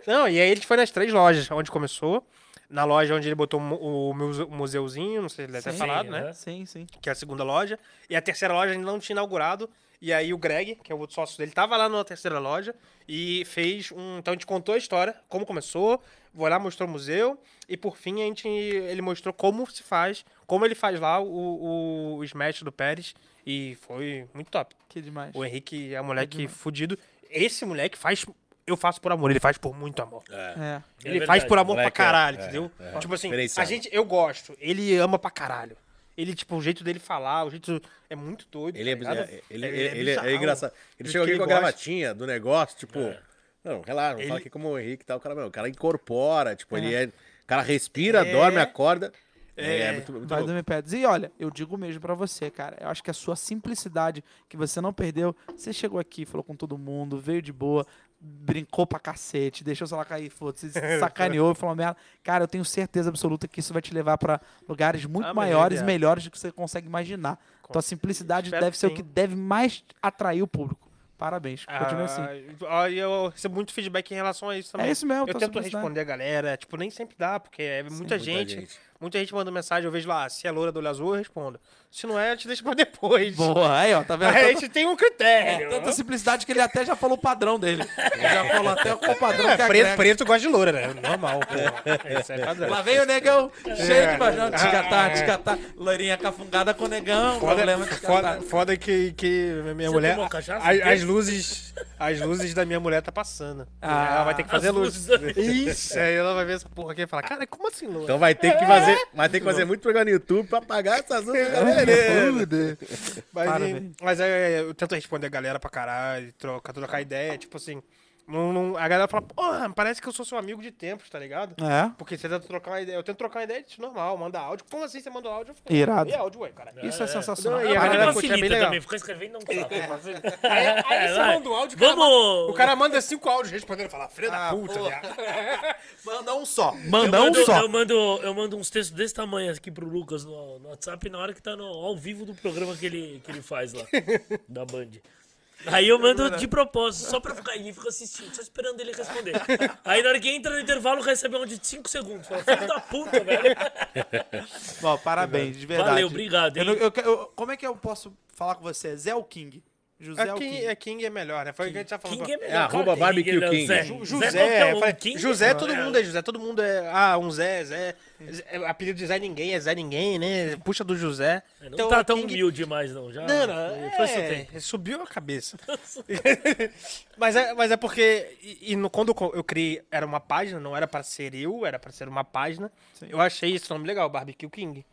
Não, e aí ele foi nas três lojas onde começou. Na loja onde ele botou o mu- o muse- museuzinho, não sei se ele deve ter Sim, falado, né? é. Sim, sim. Que é a segunda loja. E a terceira loja ainda não tinha inaugurado. E aí o Greg, que é o outro sócio dele, tava lá na terceira loja e fez um. Então a gente contou a história, como começou, foi lá, mostrou o museu, e por fim a gente, ele mostrou como se faz, como ele faz lá o, o, Smash do Pérez. E foi muito top. Que demais. O Henrique é um moleque fudido. Esse moleque faz. Eu faço por amor, ele faz por muito amor. É. Ele verdade. faz por amor Moleque, pra caralho, é, entendeu? é. Tipo assim, a gente, eu gosto. Ele ama pra caralho. Ele, tipo, o jeito dele falar, o jeito. É muito doido. Ele é, tá bizarro, ele, Ele ele, é é engraçado. Ele chegou aqui com a gravatinha do negócio, tipo. É. Não, relaxa, Ele- fala aqui como o Henrique e tal. O cara, meu, o cara incorpora, tipo, ele é. O cara respira, É. dorme, acorda. É, É. muito, muito Vai louco. dormir Pets. E olha, eu digo mesmo pra você, cara. Eu acho que a sua simplicidade, que você não perdeu. Você chegou aqui, falou com todo mundo, veio de boa, brincou pra cacete, deixou o celular cair, foda-se, sacaneou e falou merda. Cara, eu tenho certeza absoluta que isso vai te levar pra lugares muito Ah, maiores, é. melhores do que você consegue imaginar. Tua simplicidade Espero deve que ser o sim. que deve mais atrair o público. Parabéns. Continue assim. Ah, e eu recebo muito feedback em relação a isso também. É isso mesmo, Eu tento simplicidade. responder a galera, tipo, nem sempre dá, porque é muita, muita gente, gente. Muita gente manda mensagem, eu vejo lá, se é loura do olho azul, eu respondo. Se não é, eu te deixo pra depois. Boa, aí, ó, tá vendo? Aí a gente tem um critério. É, tanta simplicidade que ele até já falou o padrão dele. Ele já falou até qual padrão que preto, preto gosta de loura, né? Normal, pô. É padrão. Lá vem o negão, cheio É. de bajão, ticatá, ticatá, loirinha cafungada com o negão, problema Foda, de foda, foda que, que minha Você mulher. cachaça? As, as luzes. As luzes da minha mulher tá passando. Ah, ela vai ter que fazer luz. Isso. Aí ela vai ver essa porra aqui e falar, cara, como assim, loura? Então vai ter que fazer, vai ter que fazer muito programa no YouTube pra pagar essas luzes cabeleireiras. Mas, Parabéns. mas é, eu tento responder a galera pra caralho, trocar, trocar ideia, tipo assim. Não, não- a galera fala, porra, parece que eu sou seu amigo de tempos, tá ligado? É, Porque você tenta trocar uma ideia. Eu tento trocar uma ideia disso normal, manda áudio. Como assim você manda áudio? Eu falo, Irado. E áudio, ué, cara. isso é, É. sensacional. Não, e a galera curte, é bem legal. também, ficar escrevendo não sabe. Aí, aí você vai. manda um áudio, o cara, Vamos- manda, o cara manda cinco áudios respondendo e fala, filha da Ah, puta, viado. Manda um só. Eu Manda um mando, só. eu, mando, eu mando uns textos desse tamanho aqui pro Lucas no, no WhatsApp na hora que tá no, ao vivo do programa que ele, que ele faz lá, da Band. Aí eu mando de propósito, só pra ficar aí, fico assistindo, só esperando ele responder. Aí na hora que entra no intervalo, recebe um de 5 segundos. Fala, filho da puta, velho. Ó, parabéns, de verdade. Valeu, obrigado, Eu hein? não- eu que- eu- como é que eu posso falar com você? Zé ou King? José É King, King? é King é melhor, né? Foi o que a gente já falou. King é melhor. É, arroba barbecue é King. Zé José, qualquer um, King José, todo é- mundo é José, todo mundo é. Ah, um Zé, Zé. Zé- Apelido de Zé Ninguém é Zé Ninguém, né? Puxa do José. Não Então, tá é tão King- humilde mais, não. Já Não, não, foi seu é, tempo. subiu a cabeça. mas, é, mas é porque, e, e no- quando eu criei, era uma página, não era pra ser eu, era pra ser uma página. Eu achei esse nome legal, Barbecue King.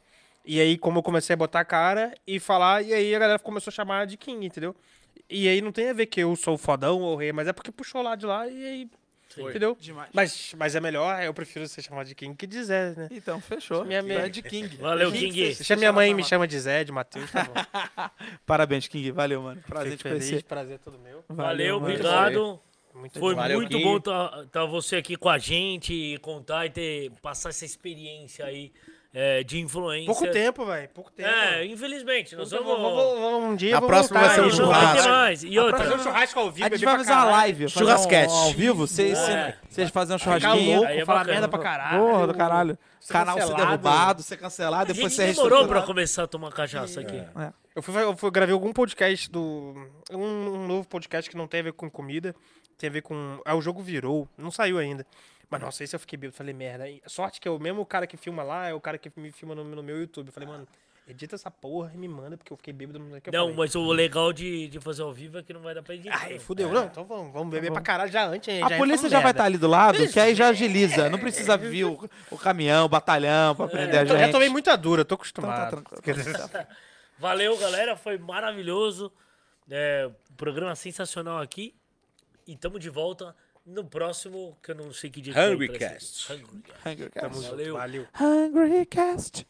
E aí, como eu comecei a botar a cara e falar, e aí a galera começou a chamar de King, entendeu? E aí não tem a ver que eu sou o fodão ou o rei, mas é porque puxou lá de lá e aí. Entendeu? Demais. Mas, mas é melhor, eu prefiro ser chamado de King que de Zé, né? Então, fechou. Minha- minha- Zé de King. Valeu, King. Deixa minha mãe me chama de Zé, de Matheus, tá bom. Parabéns, King. Valeu, mano. Prazer Fico te feliz, conhecer. prazer é todo meu. Valeu, mano. obrigado. Muito Foi Valeu, muito King. bom estar tá, você aqui com a gente, e contar e ter, passar essa experiência aí é, de influência. Pouco tempo, velho. Pouco tempo. É, infelizmente. Nós Vamos, vamos... vamos, vamos, um dia A próxima voltar vai ser um aí, Não vamos vai churrasco. mais. E outra, Fazer um churrasco ao vivo, A gente beber vai fazer uma live. Churrasquete. um- Ao vivo, vocês, É. vocês fazem um churrasquinho. louco, é falar merda pra caralho. Porra do caralho. Ser Canal ser derrubado, ser cancelado, depois gente ser demorou pra começar a tomar cachaça aqui. É. Eu, fui, eu fui, gravei algum podcast do. Um, um novo podcast que não tem a ver com comida, tem a ver com. Ah, o jogo virou, não saiu ainda. Mas nossa, esse eu fiquei bêbado. Falei, merda. E Sorte que é o mesmo cara que filma lá, é o cara que me filma no, no meu YouTube. Eu falei, mano, edita essa porra e me manda, porque eu fiquei bêbado no que eu Não, falei. mas o legal de, de fazer ao vivo é que não vai dar pra editar. Ai, fudeu. Não, então vamos, vamos beber pra caralho já antes. A polícia já vai estar ali do lado, que aí já agiliza. Não precisa vir o, o caminhão, o batalhão pra prender a Eu tô- gente. já tomei muita dura, tô Então acostumado. tá tranquilo. Valeu, galera. Foi maravilhoso. É, programa sensacional aqui. E tamo de volta no próximo, que eu não sei que dia Hungry Cast. ser. Hungry Cast. Hungry Cast. Valeu. Valeu. Hungry Cast.